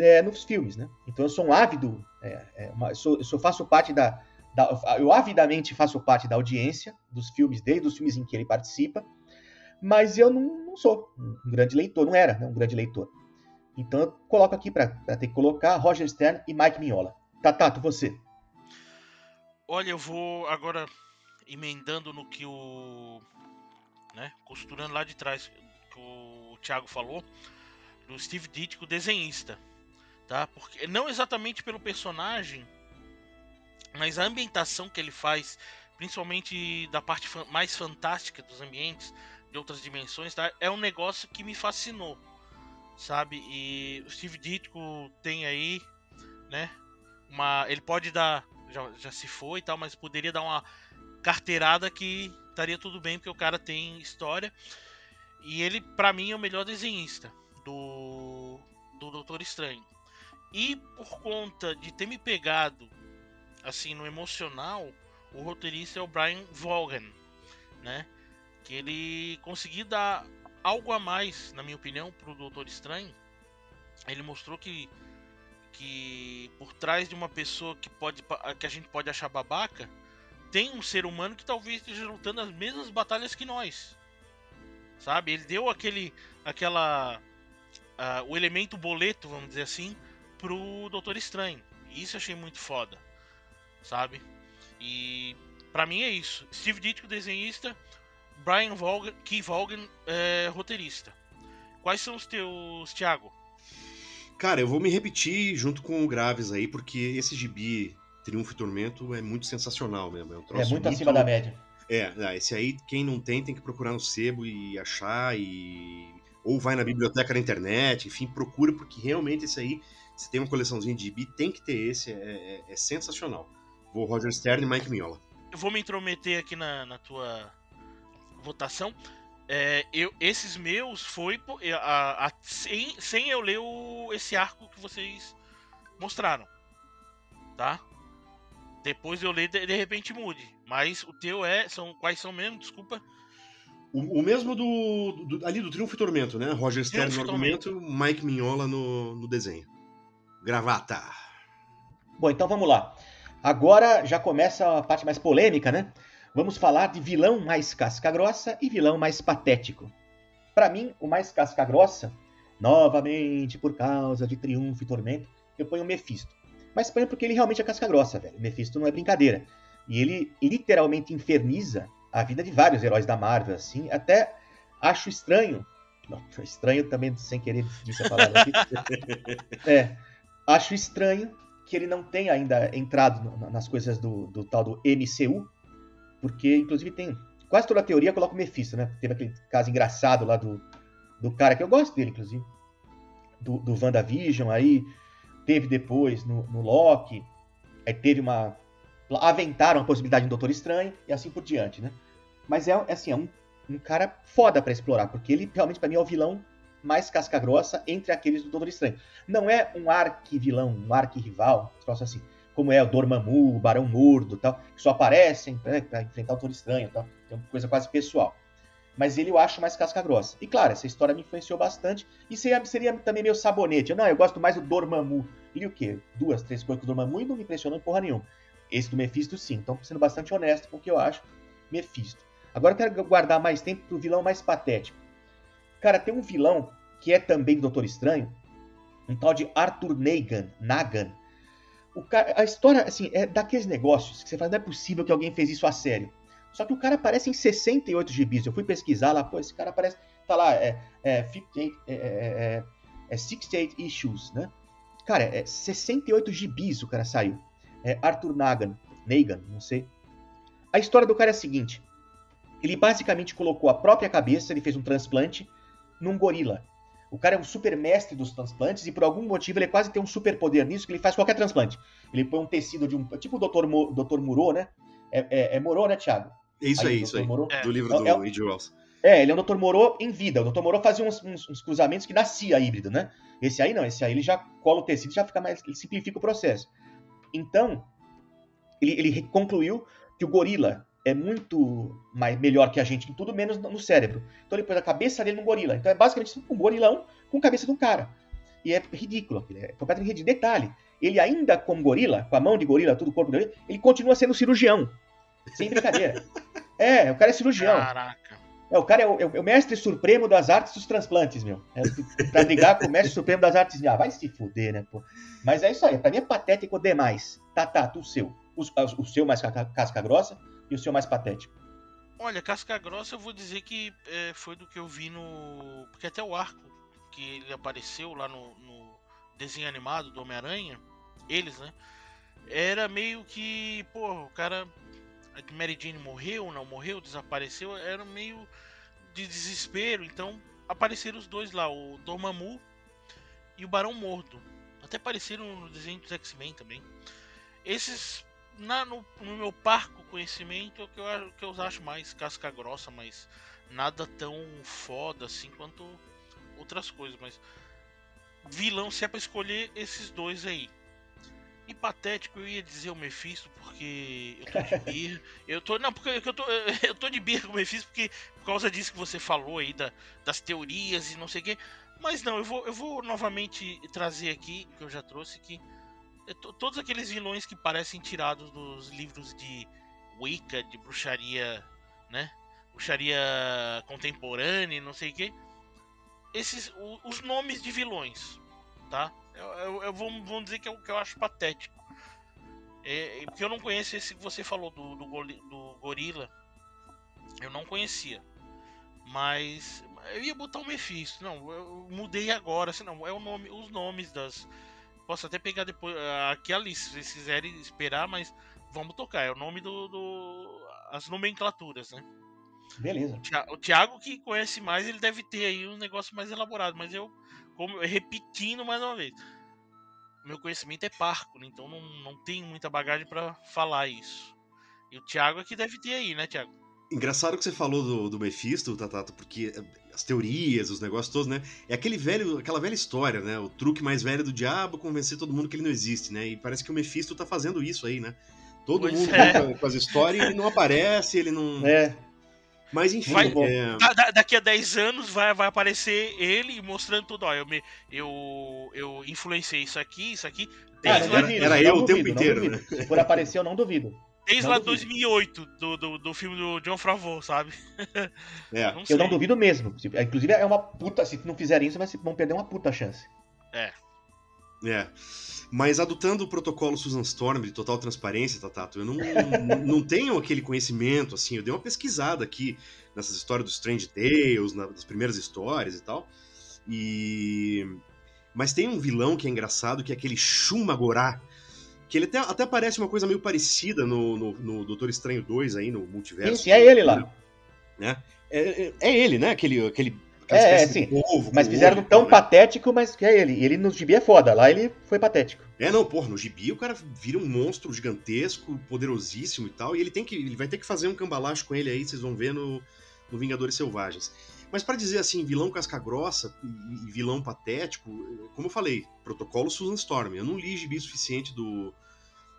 S1: é, nos filmes, né? Então eu sou um ávido, é, é, uma- eu, sou, eu sou- faço parte da, da- eu avidamente faço parte da audiência dos filmes dele, dos filmes em que ele participa, mas eu não, não sou um grande leitor, não era né, um grande leitor. Então eu coloco aqui para ter que colocar Roger Stern e Mike Mignola. Tatato, você.
S4: Olha, eu vou agora emendando no que o. Né, costurando lá de trás que o Thiago falou, do Steve Ditko, desenhista. Tá? Porque, não exatamente pelo personagem, mas a ambientação que ele faz, principalmente da parte mais fantástica dos ambientes, de outras dimensões, tá? É um negócio que me fascinou, sabe? E o Steve Ditko tem aí, né? Uma, ele pode dar, já, já se foi e tal, mas poderia dar uma carteirada que estaria tudo bem porque o cara tem história. E ele, para mim, é o melhor desenhista do do Doutor Estranho. E por conta de ter me pegado assim no emocional, o roteirista é o Brian Vaughan, né? Que ele conseguiu dar algo a mais, na minha opinião, pro Doutor Estranho. Ele mostrou que que por trás de uma pessoa que pode que a gente pode achar babaca, tem um ser humano que talvez esteja lutando as mesmas batalhas que nós. Sabe? Ele deu aquele aquela uh, o elemento boleto, vamos dizer assim, pro Doutor Estranho. Isso eu achei muito foda, sabe? E para mim é isso. Steve Ditko, desenhista, Brian Vaughan, Key Vaughan, é, roteirista. Quais são os teus, Thiago?
S5: Cara, eu vou me repetir junto com o Graves aí, porque esse gibi Triunfo e Tormento é muito sensacional mesmo. É, um
S1: é muito, muito acima da média.
S5: É, ah, esse aí, quem não tem, tem que procurar no sebo e achar, e ou vai na biblioteca da internet, enfim, procura, porque realmente esse aí, se tem uma coleçãozinha de gibi, tem que ter esse, é, é, é sensacional. Vou Roger Stern e Mike Mignola.
S4: Eu vou me intrometer aqui na, na tua votação. É, eu, esses meus foi a, a, sem, sem eu ler o, esse arco que vocês mostraram. Tá? Depois eu leio, de, de repente mude. Mas o teu é. São, quais são mesmo? Desculpa.
S5: O, o mesmo do, do, ali do Triunfo e Tormento, né? Roger Stern no argumento, Mike Mignola no, no desenho. Gravata.
S1: Bom, então vamos lá. Agora já começa a parte mais polêmica, né? Vamos falar de vilão mais casca-grossa e vilão mais patético. Para mim, o mais casca-grossa, novamente por causa de Triunfo e Tormento, eu ponho o Mephisto. Mas ponho porque ele realmente é casca-grossa, velho. O Mephisto não é brincadeira. E ele literalmente inferniza a vida de vários heróis da Marvel, assim. Até acho estranho. Não, estranho também, sem querer disse a palavra aqui. é, acho estranho que ele não tenha ainda entrado nas coisas do, do, tal do MCU, porque inclusive tem quase toda a teoria coloca o Mephisto, né? Teve aquele caso engraçado lá do, do cara que eu gosto dele, inclusive, do, do WandaVision, aí teve depois no, no Loki, aí teve uma aventaram a possibilidade de um Doutor Estranho e assim por diante, né? Mas é, é assim, é um, um cara foda para explorar, porque ele realmente para mim é o vilão mais casca-grossa entre aqueles do Doutor Estranho. Não é um arqui-vilão, um arqui-rival, assim, como é o Dormammu, o Barão Mordo tal, que só aparecem né, para enfrentar o Doutor Estranho tal. É uma coisa quase pessoal. Mas ele eu acho mais casca-grossa. E claro, essa história me influenciou bastante. E seria, seria também meio sabonete. Não, eu gosto mais do Dormammu. E o quê? Duas, três coisas com o Dormammu e não me impressionou em porra nenhuma. Esse do Mephisto, sim. Então, sendo bastante honesto com o que eu acho, Mephisto. Agora eu quero guardar mais tempo pro vilão mais patético. Cara, tem um vilão que é também do Doutor Estranho, um tal de Arthur Nagan. Nagan. O cara, a história, assim, é daqueles negócios que você fala, não é possível que alguém fez isso a sério. Só que o cara aparece em 68 gibis. Eu fui pesquisar lá, pô, esse cara aparece. Tá lá, é, é, 58, é, é, é, é 68 issues, né? Cara, é 68 gibis o cara saiu é Arthur Nagan, Nagan, não sei. A história do cara é a seguinte: ele basicamente colocou a própria cabeça, ele fez um transplante num gorila. O cara é um super mestre dos transplantes e por algum motivo ele quase tem um super poder nisso que ele faz qualquer transplante. Ele põe um tecido de um. Tipo o Dr. Mo, Dr. Murô, né? É, é, é Murô, né, Thiago?
S5: É isso aí, aí isso aí. Murô.
S1: É.
S5: Do livro é, do é, Ed Wells.
S1: É, ele é um Dr. Moro em vida. O Dr. Moro fazia uns, uns, uns, cruzamentos que nascia híbrido, né? Esse aí não, esse aí ele já cola o tecido já fica mais. Ele simplifica o processo. Então, ele, ele concluiu que o gorila é muito mais, melhor que a gente em tudo, menos no cérebro. Então ele pôs a cabeça dele no gorila. Então é basicamente um gorilão com a cabeça de um cara. E é ridículo, é completamente ridículo. Detalhe, ele ainda como gorila, com a mão de gorila, tudo o corpo de gorila, ele continua sendo cirurgião. Sem brincadeira. é, o cara é cirurgião.
S4: Caraca.
S1: É, o cara é o, é o, mestre supremo das artes dos transplantes, meu. É, pra brigar com o mestre supremo das artes. Ah, vai se fuder, né, pô. Mas é isso aí. Pra mim é patético demais. Tá, tá, tu seu. O, o seu mais casca grossa e o seu mais patético.
S4: Olha, casca grossa eu vou dizer que é, foi do que eu vi no. Porque até o arco que ele apareceu lá no, no desenho animado do Homem-Aranha, eles, né? Era meio que, pô, o cara. A Mary Jane morreu, não morreu, desapareceu, era meio de desespero, então apareceram os dois lá, o Dormammu e o Barão Mordo. Até apareceram no desenho dos X-Men também. Esses, na, no, no, meu parco conhecimento, é o que eu, que eu acho mais casca grossa, mas nada tão foda assim quanto outras coisas. Mas vilão, se é pra escolher esses dois aí. E patético, eu ia dizer o Mephisto, porque eu tô de birra. eu tô. Não, porque eu tô, eu tô de birra com o Mephisto, porque por causa disso que você falou aí, da, das teorias e não sei o quê. Mas não, eu vou, eu vou novamente trazer aqui, que eu já trouxe, que é todos aqueles vilões que parecem tirados dos livros de Wicca, de bruxaria, né? Bruxaria contemporânea, não sei o quê. Esses, os nomes de vilões, tá? Eu, eu, eu vou, vou dizer que eu, que eu acho patético. É, porque eu não conheço esse que você falou do, do, do Gorila. Eu não conhecia. Mas eu ia botar o Mephisto. Não, eu mudei agora. Assim, não, é o nome, os nomes das. Posso até pegar depois aqui a lista, se vocês quiserem esperar, mas vamos tocar. É o nome do. do as nomenclaturas, né?
S1: Beleza.
S4: O Thiago que conhece mais, ele deve ter aí um negócio mais elaborado, mas eu como repetindo mais uma vez, meu conhecimento é parco, né? então não, não tenho muita bagagem para falar isso. E o Thiago aqui deve ter aí, né, Thiago?
S5: Engraçado que você falou do, do Mephisto, Tatata, porque as teorias, os negócios todos, né? É aquele velho, aquela velha história, né? O truque mais velho do diabo convencer todo mundo que ele não existe, né? E parece que o Mephisto tá fazendo isso aí, né? Todo pois mundo é. com as histórias, ele não aparece, ele não.
S1: É.
S5: Mas enfim.
S4: Vai, é... da, daqui a 10 anos vai, vai aparecer ele mostrando tudo. Ó, eu, me, eu, eu influenciei isso aqui, isso aqui.
S5: Era, duvido, era eu o tempo inteiro. Né?
S1: Por aparecer, eu não duvido.
S4: Desde não lá de 2008, do, do, do filme do John Favreau, sabe?
S1: É. Não eu não duvido mesmo. Inclusive, é uma puta. Se não fizerem isso, vão perder uma puta chance.
S4: É.
S5: É. Mas adotando o protocolo Susan Storm de total transparência, Tatato, eu não, não, não tenho aquele conhecimento, assim, eu dei uma pesquisada aqui nessas histórias do Strange Tales, nas primeiras histórias e tal, e... Mas tem um vilão que é engraçado, que é aquele Shumagorá, que ele até, até parece uma coisa meio parecida no, no, no Doutor Estranho 2 aí, no multiverso.
S1: Sim, sim é ele lá.
S5: Né? É, é, é ele, né? Aquele, aquele
S1: é, é sim. Mas fizeram tão né? patético, mas que é ele. Ele no gibi é foda, lá ele foi patético.
S5: É, não, porra, no gibi o cara vira um monstro gigantesco, poderosíssimo e tal, e ele tem que. Ele vai ter que fazer um cambalacho com ele aí, vocês vão ver no, no Vingadores Selvagens. Mas para dizer assim, vilão casca grossa e, vilão patético, como eu falei, protocolo Susan Storm. Eu não li gibi suficiente do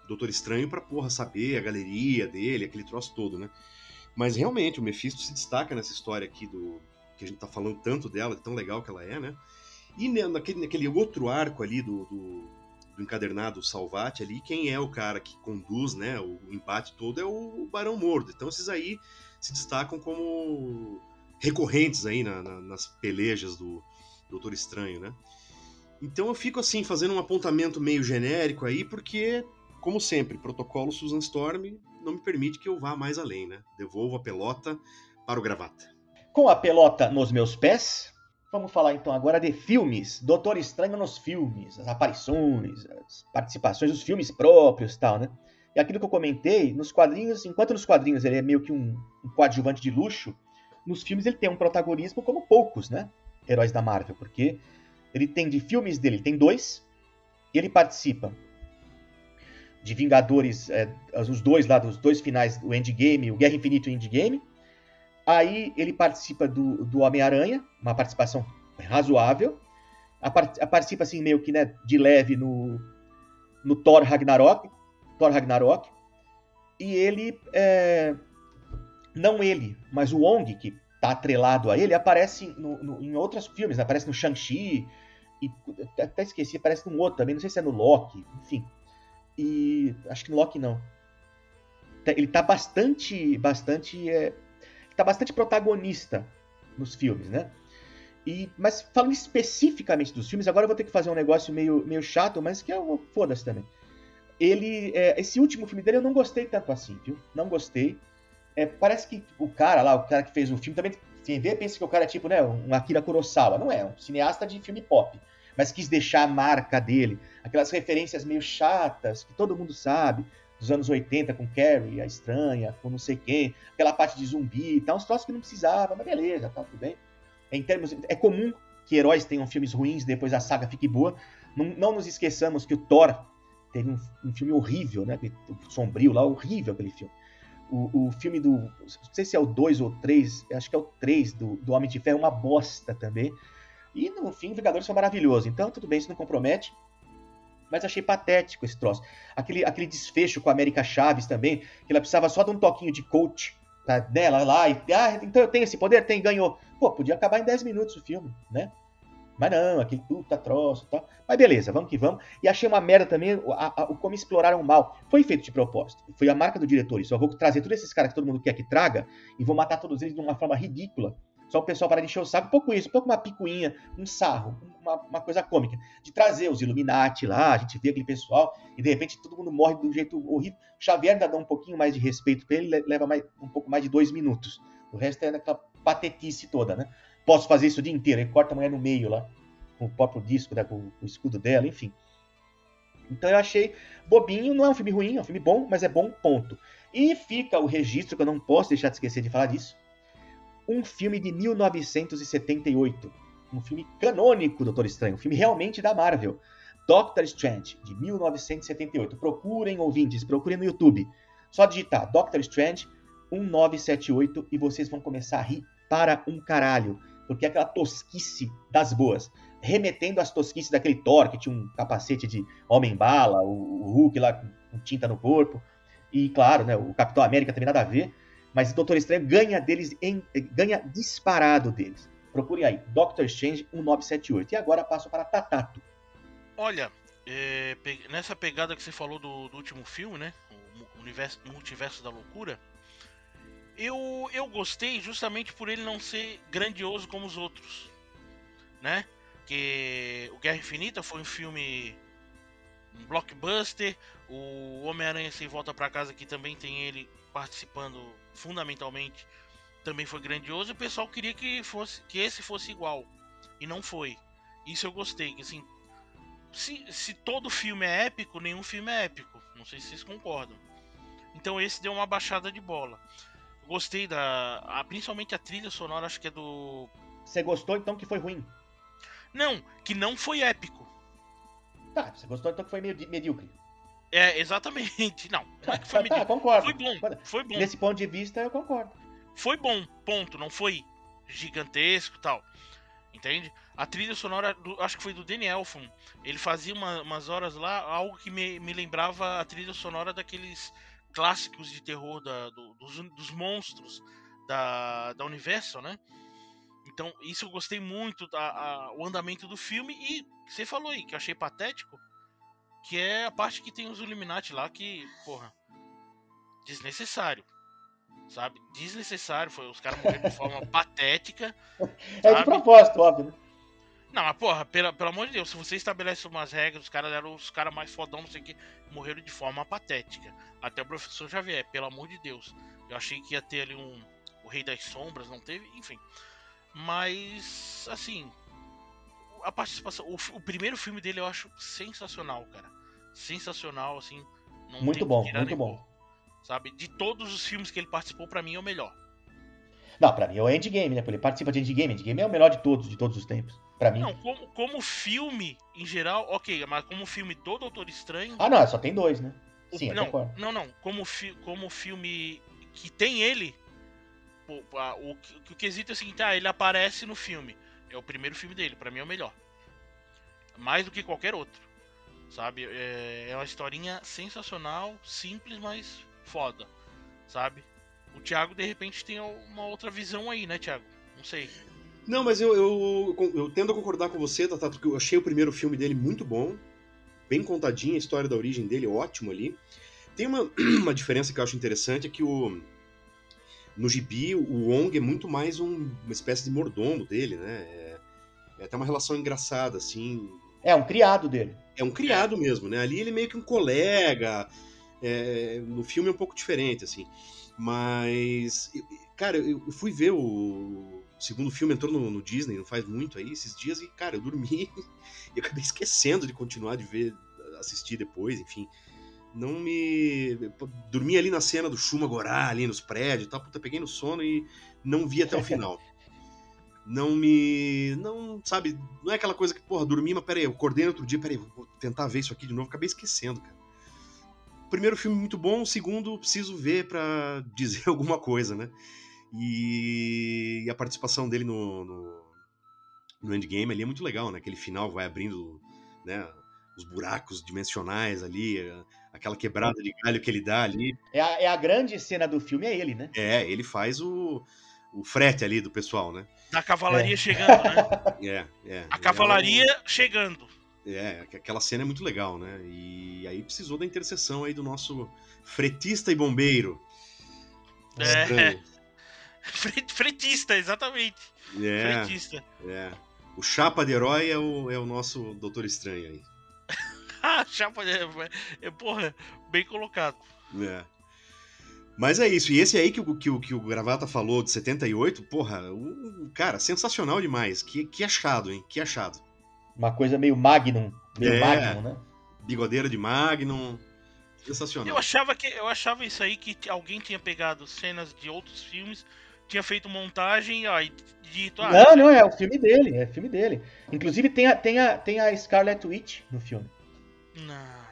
S5: Doutor Estranho pra, porra, saber a galeria dele, aquele troço todo, né? Mas realmente, o Mephisto se destaca nessa história aqui do, que a gente tá falando tanto dela, tão legal que ela é, né? E naquele, naquele outro arco ali do, do, do encadernado Salvati ali, quem é o cara que conduz, né, o embate todo é o Barão Mordo. Então esses aí se destacam como recorrentes aí na, na, nas pelejas do Doutor Estranho, né? Então eu fico assim, fazendo um apontamento meio genérico aí, porque, como sempre, protocolo Susan Storm não me permite que eu vá mais além, né? Devolvo a pelota para o gravata.
S1: Com a pelota nos meus pés, vamos falar então agora de filmes. Doutor Estranho nos filmes, as aparições, as participações, os filmes próprios tal, né? E aquilo que eu comentei, nos quadrinhos, enquanto nos quadrinhos ele é meio que um, um coadjuvante de luxo, nos filmes ele tem um protagonismo como poucos, né? Heróis da Marvel, porque ele tem de filmes dele, ele tem dois, e ele participa de Vingadores, é, os dois lá, dos dois finais, o Endgame, o Guerra Infinita e o Endgame, Aí ele participa do, do Homem-Aranha, uma participação razoável. A, a, participa assim meio que né, de leve no, no Thor Ragnarok. Thor Ragnarok. E ele. É, não ele, mas o Wong, que tá atrelado a ele, aparece no, no, em outros filmes. Né? Aparece no Shang-Chi. E até esqueci, aparece num outro também. Não sei se é no Loki, enfim. E acho que no Loki não. Ele tá bastante. bastante é, tá bastante protagonista nos filmes, né? E, mas falando especificamente dos filmes, agora eu vou ter que fazer um negócio meio, meio chato, mas que eu foda-se também. Ele, é, esse último filme dele eu não gostei tanto assim, viu? Não gostei. É, parece que o cara lá, o cara que fez o filme, também quem vê pensa que o cara é tipo, né, um Akira Kurosawa. Não é, um cineasta de filme pop. Mas quis deixar a marca dele, aquelas referências meio chatas que todo mundo sabe. dos anos 80 com Carrie, a estranha, com não sei quem, aquela parte de zumbi e tal, uns troços que não precisava, mas beleza, tá tudo bem. Em termos, é comum que heróis tenham filmes ruins depois a saga fique boa. Não, não nos esqueçamos que o Thor teve um, um, filme horrível, né? Sombrio lá, horrível aquele filme. O, o filme do. Não sei se é o 2 ou 3, acho que é o 3 do, do Homem de Ferro, uma bosta também. E no fim, Vingadores foi maravilhoso. Então, tudo bem, isso não compromete. Mas achei patético esse troço. Aquele, aquele desfecho com a América Chaves também, que ela precisava só de um toquinho de coach tá, dela lá. E, ah, então eu tenho esse poder? Tem, ganhou. Pô, podia acabar em 10 minutos o filme, né? Mas não, aquele puta troço e tal. Mas beleza, vamos que vamos. E achei uma merda também o, a, o como exploraram mal. Foi feito de propósito. Foi a marca do diretor. Isso. Eu vou trazer todos esses caras que todo mundo quer que traga e vou matar todos eles de uma forma ridícula. Só o pessoal para encher o saco. Um pouco isso, um pouco uma picuinha, um sarro, uma, uma, coisa cômica. De trazer os Illuminati lá, a gente vê aquele pessoal e de repente todo mundo morre de um jeito horrível. O Xavier ainda dá um pouquinho mais de respeito pra ele, leva mais, um pouco mais de dois minutos. O resto é aquela patetice toda, né? Posso fazer isso o dia inteiro. Ele corta a mulher no meio lá com o próprio disco, né, com o escudo dela, enfim. Então eu achei bobinho, não é um filme ruim, é um filme bom, mas é bom, ponto. E fica o registro, que eu não posso deixar de esquecer de falar disso, um filme de 1978, um filme canônico, Doutor Estranho, um filme realmente da Marvel, Doctor Strange, de 1978. Procurem, ouvintes, procurem no YouTube. Só digitar Doctor Strange 1978 e vocês vão começar a rir para um caralho, porque é aquela tosquice das boas remetendo às tosquices daquele Thor, que tinha um capacete de homem-bala, o, Hulk lá com tinta no corpo, e claro, né, o Capitão América também nada a ver, mas o Doutor Estranho ganha deles, em, ganha disparado deles. Procurem aí, Doctor Strange 1978. E agora passo para Tatato.
S4: Olha, é, nessa pegada que você falou do, do último filme, né, o universo, Multiverso da Loucura, eu, eu gostei justamente por ele não ser grandioso como os outros, né? Porque o Guerra Infinita foi um filme um blockbuster. O Homem-Aranha Sem Volta para Casa, que também tem ele participando fundamentalmente, também foi grandioso. E o pessoal queria que fosse que esse fosse igual. E não foi. Isso eu gostei. Assim, se, se todo filme é épico, nenhum filme é épico. Não sei se vocês concordam. Então esse deu uma baixada de bola. Gostei da. A, principalmente a trilha sonora, acho que é do.
S1: Você gostou então que foi ruim?
S4: Não, que não foi épico.
S1: Tá, você gostou então que foi medíocre.
S4: É, exatamente. Não, não é que foi
S1: tá, tá, concordo.
S4: Foi bom, foi bom.
S1: Nesse ponto de vista, eu concordo.
S4: Foi bom, ponto. Não foi gigantesco tal. Entende? A trilha sonora, do, acho que foi do Danny Elfman. Ele fazia uma, umas horas lá, algo que me, me lembrava a trilha sonora daqueles clássicos de terror da, do, dos, dos monstros da, da Universal, né? Então, isso eu gostei muito, da, a, o andamento do filme. E você falou aí, que eu achei patético, que é a parte que tem os Illuminati lá, que, porra, desnecessário. Sabe? Desnecessário. Foi, os caras morreram de forma patética.
S1: É de propósito, óbvio, né?
S4: Não, mas porra, pela, pelo amor de Deus, se você estabelece umas regras, os caras eram os caras mais fodão, não sei o que, morreram de forma patética. Até o professor Xavier, pelo amor de Deus. Eu achei que ia ter ali um. O Rei das Sombras, não teve, enfim. Mas, assim, a participação. O, o, primeiro filme dele eu acho sensacional, cara. Sensacional, assim.
S1: muito bom, muito bom.
S4: sabe? De todos os filmes que ele participou, para mim é o melhor.
S1: Não, pra mim é o Endgame, né? Ele participa de Endgame. Endgame é o melhor de todos, de todos os tempos. Pra mim.
S4: Não, como, como filme, em geral, ok, mas como filme do Doutor Estranho.
S1: Ah, não, só tem dois, né? Sim,
S4: o, não, não, não. Como, fi, como filme que tem ele, o, o, o quesito é o seguinte, ah, ele aparece no filme. É o primeiro filme dele, para mim é o melhor. Mais do que qualquer outro. Sabe? É, é uma historinha sensacional, simples, mas foda. Sabe? O Thiago, de repente, tem uma outra visão aí, né, Thiago? Não sei.
S5: Não, mas eu, eu, eu tendo a concordar com você, Tata, porque eu achei o primeiro filme dele muito bom. Bem contadinho, a história da origem dele, ótimo ali. Tem uma, uma diferença que eu acho interessante, é que o, no gibi, o Wong é muito mais um, uma espécie de mordomo dele, né? É, é até uma relação engraçada, assim.
S1: É um criado dele.
S5: É um criado mesmo, né? Ali ele é meio que um colega. É, no filme é um pouco diferente, assim. Mas, cara, eu fui ver o segundo filme, entrou no, no Disney, não faz muito aí, esses dias, e, cara, eu dormi e acabei esquecendo de continuar de ver, assistir depois, enfim. não me. Dormi ali na cena do Shuma Gorá, ali nos prédios e tal. Puta, peguei no sono e não vi até o final. Não me. Não, sabe, não é aquela coisa que, porra, dormi, mas peraí, eu acordei no outro dia, peraí, vou tentar ver isso aqui de novo. Acabei esquecendo, cara. Primeiro filme muito bom, o segundo preciso ver pra dizer alguma coisa, né? E, e a participação dele no, no, no Endgame ali é muito legal, né? Aquele final vai abrindo, né? Os buracos dimensionais ali, a- aquela quebrada de galho que ele dá ali.
S1: É a, é a grande cena do filme, é ele, né?
S5: É, ele faz o, o frete ali do pessoal, né?
S4: Da cavalaria chegando, né?
S5: É, é.
S4: A cavalaria chegando.
S5: É, aqu- aquela cena é muito legal, né? E aí precisou da intercessão aí do nosso fretista e bombeiro.
S4: É.
S5: Estranho.
S4: Fre- Fretista, exatamente.
S5: É,
S4: Fretista.
S5: é. O chapa de herói é o, é o nosso Doutor Estranho aí.
S4: Chapa de... é, Porra, bem colocado.
S5: É. Mas é isso. E esse aí que, o- que, o- que o Gravata falou de 78, porra, o, o- cara, sensacional demais. Que, que achado, hein? Que achado.
S1: Uma coisa meio Magnum. Meio
S5: É.
S1: Magnum, né?
S5: Bigodeira de Magnum. Sensacional.
S4: Eu achava que eu achava isso aí que alguém tinha pegado cenas de outros filmes, tinha feito montagem ó, e dito, ah,
S1: Não, não, é o filme dele, é filme dele. Inclusive tem a, tem a, tem a Scarlet Witch no filme.
S4: não.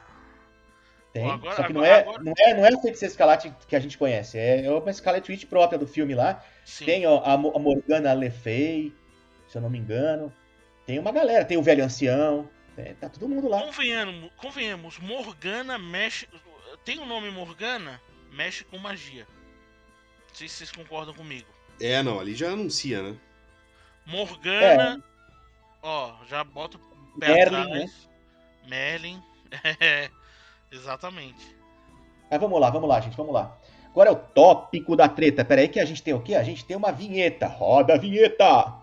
S1: Tem.
S4: Ó, agora-
S1: Só que não,
S4: agora-
S1: é,
S4: agora-
S1: não é, não é a feiticeira Escarlate que a gente conhece, é, é uma Scarlet Witch própria do filme lá.
S4: Sim.
S1: Tem ó, a, Mo- a Morgana Le Fay, se eu não me engano. Tem uma galera, tem o velho ancião, tem- tá todo mundo lá.
S4: Convenhamos, convenhamos, Morgana mexe. Tem o nome Morgana? Mexe com magia. Não sei se vocês concordam comigo.
S5: É, não, ali já anuncia, né?
S4: Morgana. Ó, já bota o pé
S1: Merlin,
S4: atrás. Merlin. É, exatamente.
S1: Mas vamos lá, vamos lá, gente, vamos lá. Agora é o tópico da treta. Pera aí que a gente tem o quê? A gente tem uma vinheta. Roda a vinheta!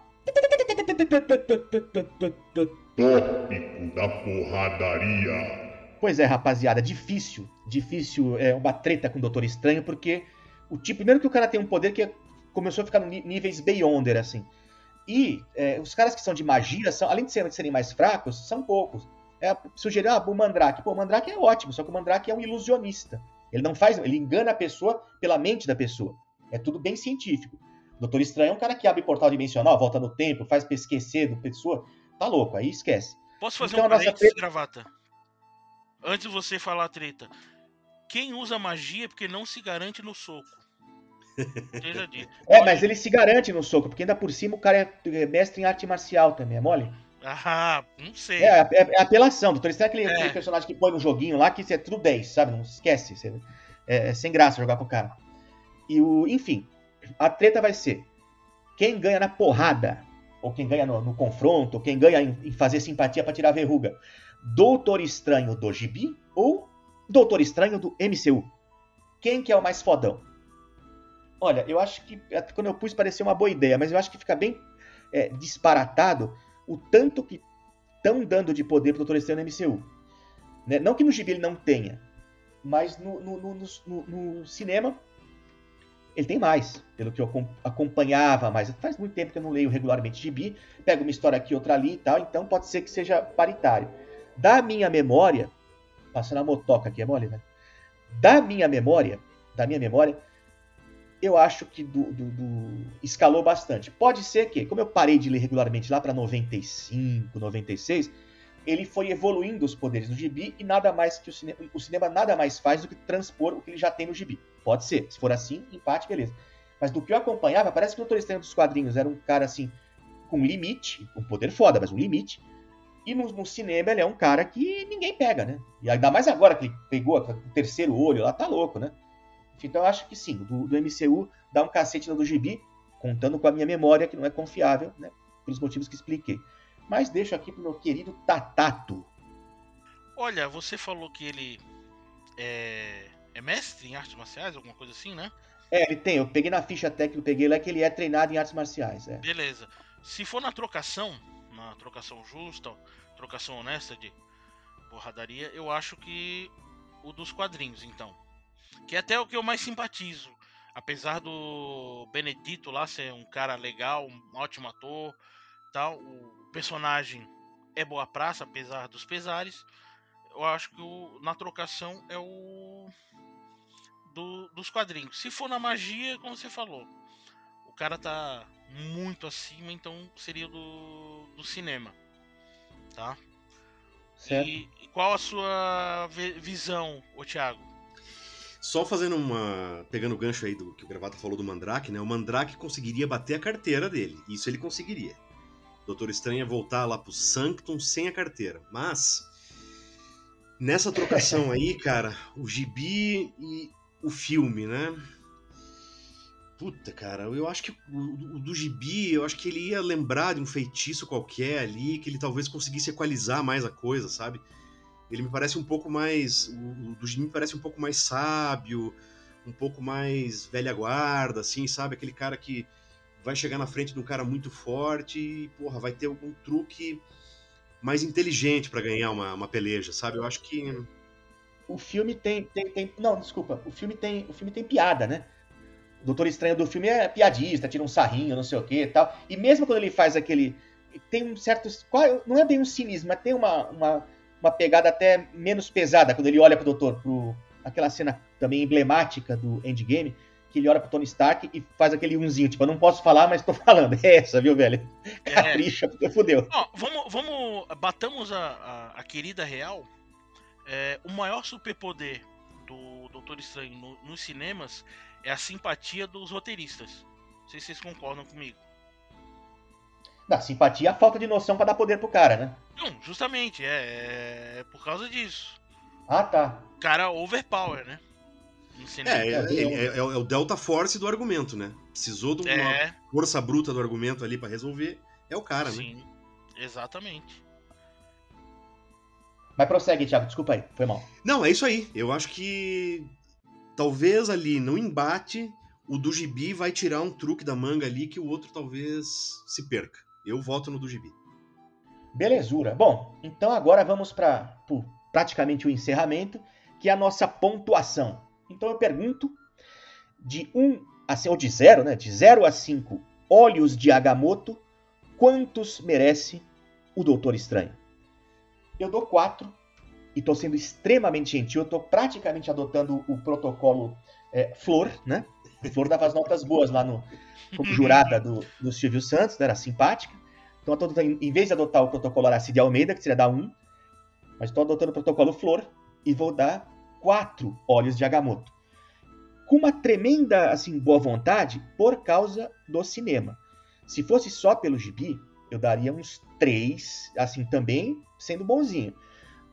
S2: Tópico da porradaria.
S1: Pois é, rapaziada, difícil, difícil é uma treta com o Doutor Estranho, porque o tipo, primeiro que o cara tem um poder que começou a ficar em níveis Beyonder, assim. E é, os caras que são de magia, são, além de serem, de serem mais fracos, são poucos. É, sugerir, ah, o Mandrake. Pô, o Mandrake é ótimo, só que o Mandrake é um ilusionista. Ele não faz, ele engana a pessoa pela mente da pessoa. É tudo bem científico. O Doutor Estranho é um cara que abre portal dimensional, volta no tempo, faz esquecer do pessoa. Tá louco, aí esquece.
S4: Posso fazer
S1: Então,
S4: um
S1: nossa
S4: gravata? Antes de você falar a treta. Quem usa magia é porque não se garante no soco. Seja dito.
S1: É, mas ele se garante no soco, porque ainda por cima o cara é- é mestre em arte marcial também, é mole?
S4: Ah, não sei.
S1: É, é, é apelação. Doutor Estranho é aquele,
S4: É.
S1: personagem que põe no joguinho lá que isso é tudo 10, sabe? Não esquece. você- é, é sem graça jogar com o cara. E o, enfim, a treta vai ser quem ganha na porrada, ou quem ganha no, no confronto, ou quem ganha em, em fazer simpatia pra tirar verruga. Doutor Estranho do Gibi ou Doutor Estranho do MCU? Quem que é o mais fodão? Olha, eu acho que até quando eu pus pareceu uma boa ideia, mas eu acho que fica bem é, disparatado o tanto que estão dando de poder pro Doutor Estranho no MCU. Né? Não que no gibi ele não tenha, mas no, no- no- no- cinema ele tem mais, pelo que eu acom- acompanhava mais. Faz muito tempo que eu não leio regularmente gibi, pego uma história aqui, outra ali e tal, então pode ser que seja paritário. Da minha memória, passando a motoca aqui, é mole, né? Da minha memória, da minha memória, eu acho que do, do- do- escalou bastante. Pode ser que, como eu parei de ler regularmente lá para 95, 96, ele foi evoluindo os poderes no gibi e nada mais que o cinema, o cinema nada mais faz do que transpor o que ele já tem no gibi. Pode ser, se for assim, empate, beleza. Mas do que eu acompanhava, parece que o Doutor Estranho dos quadrinhos era um cara assim com limite, um poder foda, mas um limite. E no, no cinema ele é um cara que ninguém pega, né? E ainda mais agora que ele pegou o terceiro olho lá, tá louco, né? Então eu acho que sim, do, do MCU dá um cacete no do gibi, contando com a minha memória, que não é confiável, né? Pelos motivos que expliquei. Mas deixo aqui pro meu querido Tatato.
S4: Olha, você falou que ele é, é mestre em artes marciais, alguma coisa assim, né?
S1: É, ele tem, eu peguei na ficha técnica eu peguei lá que ele é treinado em artes marciais. É.
S4: Beleza. Se for na trocação, na trocação justa, trocação honesta de porradaria, eu acho que o dos quadrinhos, então. Que é até o que eu mais simpatizo. Apesar do Benedito lá ser um cara legal, um ótimo ator, tal, o personagem é boa praça, apesar dos pesares. eu acho que o, na trocação é o do, dos quadrinhos. Se for na magia, como você falou, cara tá muito acima, então seria do, do cinema, tá?
S1: Certo.
S4: E qual a sua visão, o Thiago?
S5: Só fazendo uma. pegando o gancho aí do que o Gravata falou do Mandrake, né? O Mandrake conseguiria bater a carteira dele. Isso ele conseguiria. Doutor Estranho ia voltar lá pro Sanctum sem a carteira. Mas. Nessa trocação aí, cara, o gibi e o filme, né? Puta, cara, eu acho que o, o, do gibi, eu acho que ele ia lembrar de um feitiço qualquer ali, que ele talvez conseguisse equalizar mais a coisa, sabe? Ele me parece um pouco mais. O, o do gibi me parece um pouco mais sábio, um pouco mais velha guarda, assim, sabe? Aquele cara que vai chegar na frente de um cara muito forte e, porra, vai ter algum truque mais inteligente para ganhar uma, uma peleja, sabe? Eu acho que.
S1: O filme tem, tem, tem. Não, desculpa. O filme tem, o filme tem piada, né? O Doutor Estranho do filme é piadista, tira um sarrinho, não sei o que e tal. E mesmo quando ele faz aquele. Tem um certo. Não é bem um cinismo, mas tem uma, uma, uma pegada até menos pesada quando ele olha pro Doutor. Pro, aquela cena também emblemática do Endgame, que ele olha pro Tony Stark e faz aquele unzinho, tipo, eu não posso falar, mas tô falando. É essa, viu, velho?
S4: É.
S1: Capricha, porque fudeu.
S4: Vamos, vamos. Batamos a, a, a querida real. É, o maior superpoder do Doutor Estranho no, nos cinemas é a simpatia dos roteiristas. Não sei se vocês concordam comigo.
S1: Da simpatia, a falta de noção para dar poder pro cara, né?
S4: Não, justamente, é, é por causa disso.
S1: Ah, tá.
S4: O cara overpower, né?
S5: É, é, é, é, é o Delta Force do argumento, né? Precisou de uma
S4: É.
S5: força bruta do argumento ali pra resolver. É o cara, né?
S4: Sim, exatamente.
S1: Mas prossegue, Thiago, desculpa aí, foi mal.
S5: Não, é isso aí. Eu acho que talvez ali no embate o do gibi vai tirar um truque da manga ali que o outro talvez se perca. Eu voto no do gibi.
S1: Belezura. Bom, então agora vamos para praticamente o encerramento, que é a nossa pontuação. Então eu pergunto de 1 a ou de 0, né? De 0 a 5 olhos de Agamotto, quantos merece o Doutor Estranho? Eu dou 4 e estou sendo extremamente gentil, estou praticamente adotando o protocolo é, Flor, né? Flor dava as notas boas lá no como jurada do, do Silvio Santos, né? era simpática. Então, eu tô em vez de adotar o protocolo Aracide Almeida, que seria dar 1, mas estou adotando o protocolo Flor e vou dar 4 olhos de Agamotto. Com uma tremenda assim, boa vontade por causa do cinema. Se fosse só pelo gibi, eu daria uns 3, assim, também sendo bonzinho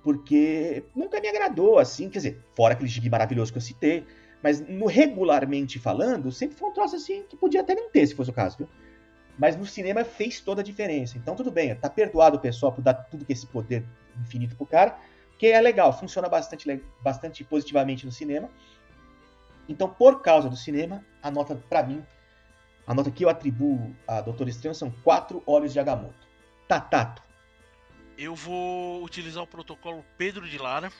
S1: porque nunca me agradou, assim, quer dizer, fora aquele gibi maravilhoso que eu citei, mas no regularmente falando, sempre foi um troço assim que podia até não ter, se fosse o caso, viu? Mas no cinema fez toda a diferença. Então tudo bem, tá perdoado o pessoal por dar tudo que esse poder infinito pro cara, que é legal, funciona bastante, bastante positivamente no cinema. Então, por causa do cinema, a nota para mim, a nota que eu atribuo a Doutor Estranho são 4 olhos de Agamotto. Tatato,
S4: Eu vou utilizar o protocolo Pedro de Lara.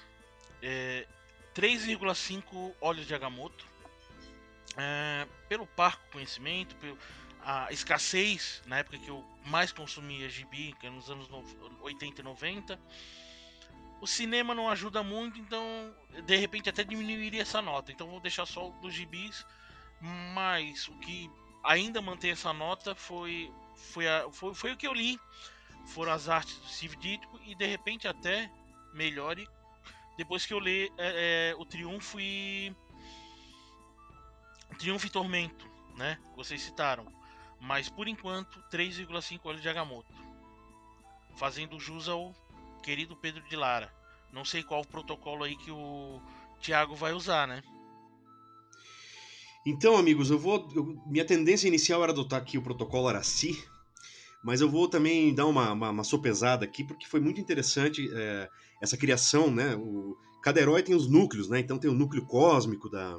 S4: É, 3,5 olhos de Agamotto. É, pelo parco conhecimento, pelo, a escassez na época que eu mais consumia gibi, que é nos anos no- 80 e 90. O cinema não ajuda muito, então de repente até diminuiria essa nota. Então vou deixar só dos gibis. Mas o que ainda mantém essa nota foi, foi, a- foi, foi o que eu li. Foram as artes do Steve Ditko e de repente até melhore depois que eu ler é, é, o Triunfo e. Triunfo e Tormento, né? Vocês citaram. Mas por enquanto, 3,5 olhos de Agamotto. Fazendo jus ao querido Pedro de Lara. Não sei qual o protocolo aí que o Thiago vai usar, né?
S5: Então, amigos, eu vou. eu- minha tendência inicial era adotar aqui o protocolo Araci, mas eu vou também dar uma, uma, uma sopesada aqui, porque foi muito interessante é, essa criação, né? O, cada herói tem os núcleos, né? Então tem o núcleo cósmico da,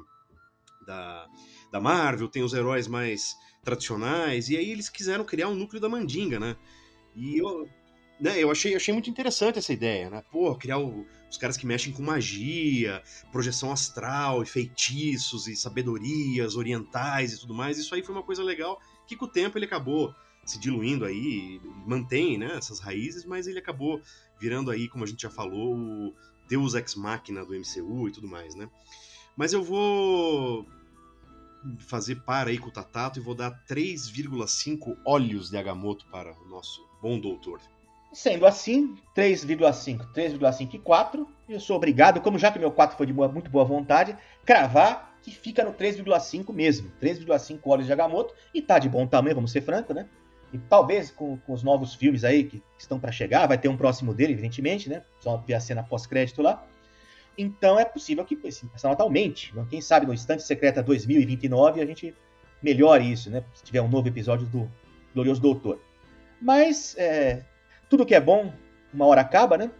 S5: da, da Marvel, tem os heróis mais tradicionais, e aí eles quiseram criar um núcleo da Mandinga, né? E eu, né, eu achei, achei muito interessante essa ideia, né? Pô, criar o- os caras que mexem com magia, projeção astral e feitiços e sabedorias orientais e tudo mais. Isso aí foi uma coisa legal que com o tempo ele acabou se diluindo aí, mantém né, essas raízes, mas ele acabou virando aí, como a gente já falou, o Deus Ex Machina do MCU e tudo mais, né? Mas eu vou fazer par aí com o Tatato e vou dar 3,5 olhos de Agamotto para o nosso bom doutor.
S1: Sendo assim, 3,5, 3,5 e 4, eu sou obrigado, como já que meu 4 foi de boa, muito boa vontade, cravar que fica no 3,5 mesmo. 3,5 olhos de Agamotto e tá de bom tamanho, vamos ser franco, né? E talvez com, com os novos filmes aí que estão para chegar, vai ter um próximo dele, evidentemente, né? Só ver a cena pós-crédito lá. Então é possível que essa nota aumente. Né? Quem sabe no Estante Secreta 2029 a gente melhore isso, né? Se tiver um novo episódio do Glorioso Doutor. Mas é, tudo que é bom, uma hora acaba, né?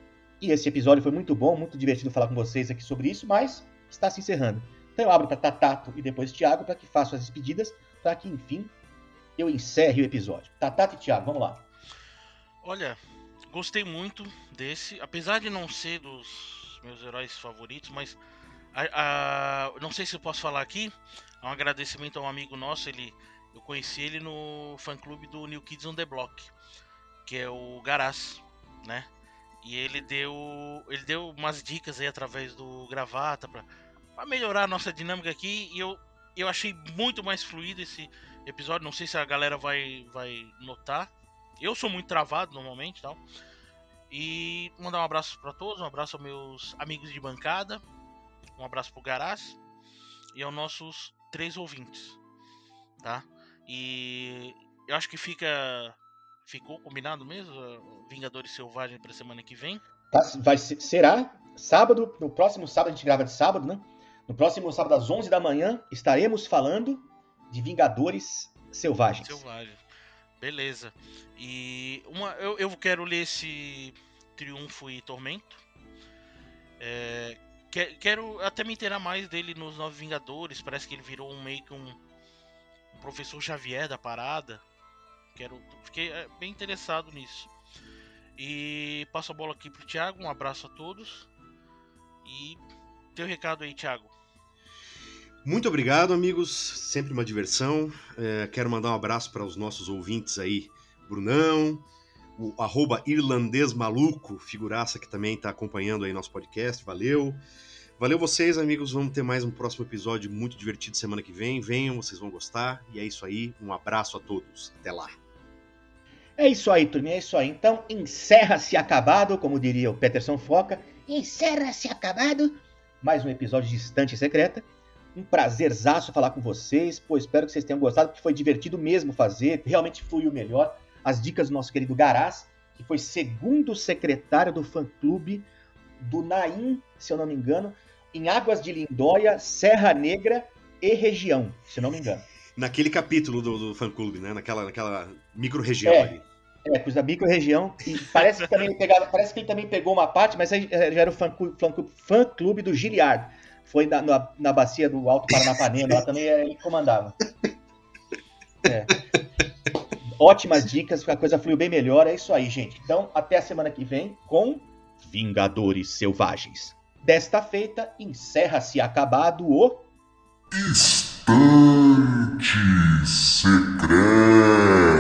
S1: E esse episódio foi muito bom, muito divertido falar com vocês aqui sobre isso, mas está se encerrando. Então eu abro para Tatato e depois Thiago para que façam as despedidas, para que, enfim, eu encerre o episódio. Tatato e Thiago, vamos lá.
S4: Olha, gostei muito desse, apesar de não ser dos meus heróis favoritos, mas a, a, não sei se eu posso falar aqui. É um agradecimento a um amigo nosso, ele, eu conheci ele no fã clube do New Kids on the Block, que é o Garaz, né? E ele deu, ele deu umas dicas aí através do gravata para melhorar a nossa dinâmica aqui e eu, eu achei muito mais fluido esse episódio. Não sei se a galera vai, vai notar. Eu sou muito travado normalmente tal. E mandar um abraço para todos, um abraço aos meus amigos de bancada, um abraço pro Garaz e aos nossos três ouvintes, tá? E eu acho que fica ficou combinado mesmo, Vingadores Selvagens para semana que vem.
S1: Tá, vai será sábado, no próximo sábado a gente grava de sábado, né? No próximo sábado às 11 da manhã estaremos falando de Vingadores Selvagens.
S4: Selvagens. Beleza. E uma, eu, eu quero ler esse Triunfo e Tormento. É, quero até me inteirar mais dele nos Novos Vingadores. Parece que ele virou um meio que um, um professor Xavier da parada. Quero, fiquei é, bem interessado nisso. E passo a bola aqui pro Thiago. Um abraço a todos. E teu recado aí, Thiago.
S5: Muito obrigado, amigos. Sempre uma diversão. É, quero mandar um abraço para os nossos ouvintes aí, Brunão, o arroba irlandês maluco, figuraça que também está acompanhando aí nosso podcast. Valeu. Valeu vocês, amigos. Vamos ter mais um próximo episódio muito divertido semana que vem. Venham, vocês vão gostar. E é isso aí. Um abraço a todos. Até lá.
S1: É isso aí, turminha. É isso aí. Então, encerra-se acabado, como diria o Peterson Foca. Encerra-se acabado. Mais um episódio de Estante Secreta. Um prazerzaço falar com vocês. Pô, espero que vocês tenham gostado, porque foi divertido mesmo fazer. Realmente fluiu melhor. As dicas do nosso querido Garaz, que foi segundo secretário do fã-clube do Naim, se eu não me engano, em Águas de Lindóia, Serra Negra e região, se eu não me engano.
S5: Naquele capítulo do, do fã-clube, né? Naquela, naquela micro-região
S1: é.
S5: ali.
S1: É, pois a micro-região. E parece que, também ele pegava, parece que ele também pegou uma parte, mas aí já era o fã-clube fã fã -clube do Giliard foi na, na, na bacia do Alto Paranapanema, lá também ele comandava. É. Ótimas dicas, a coisa fluiu bem melhor. É isso aí, gente. Então, até a semana que vem com Vingadores Selvagens. Desta feita, encerra-se acabado o.
S2: Instante Secreto.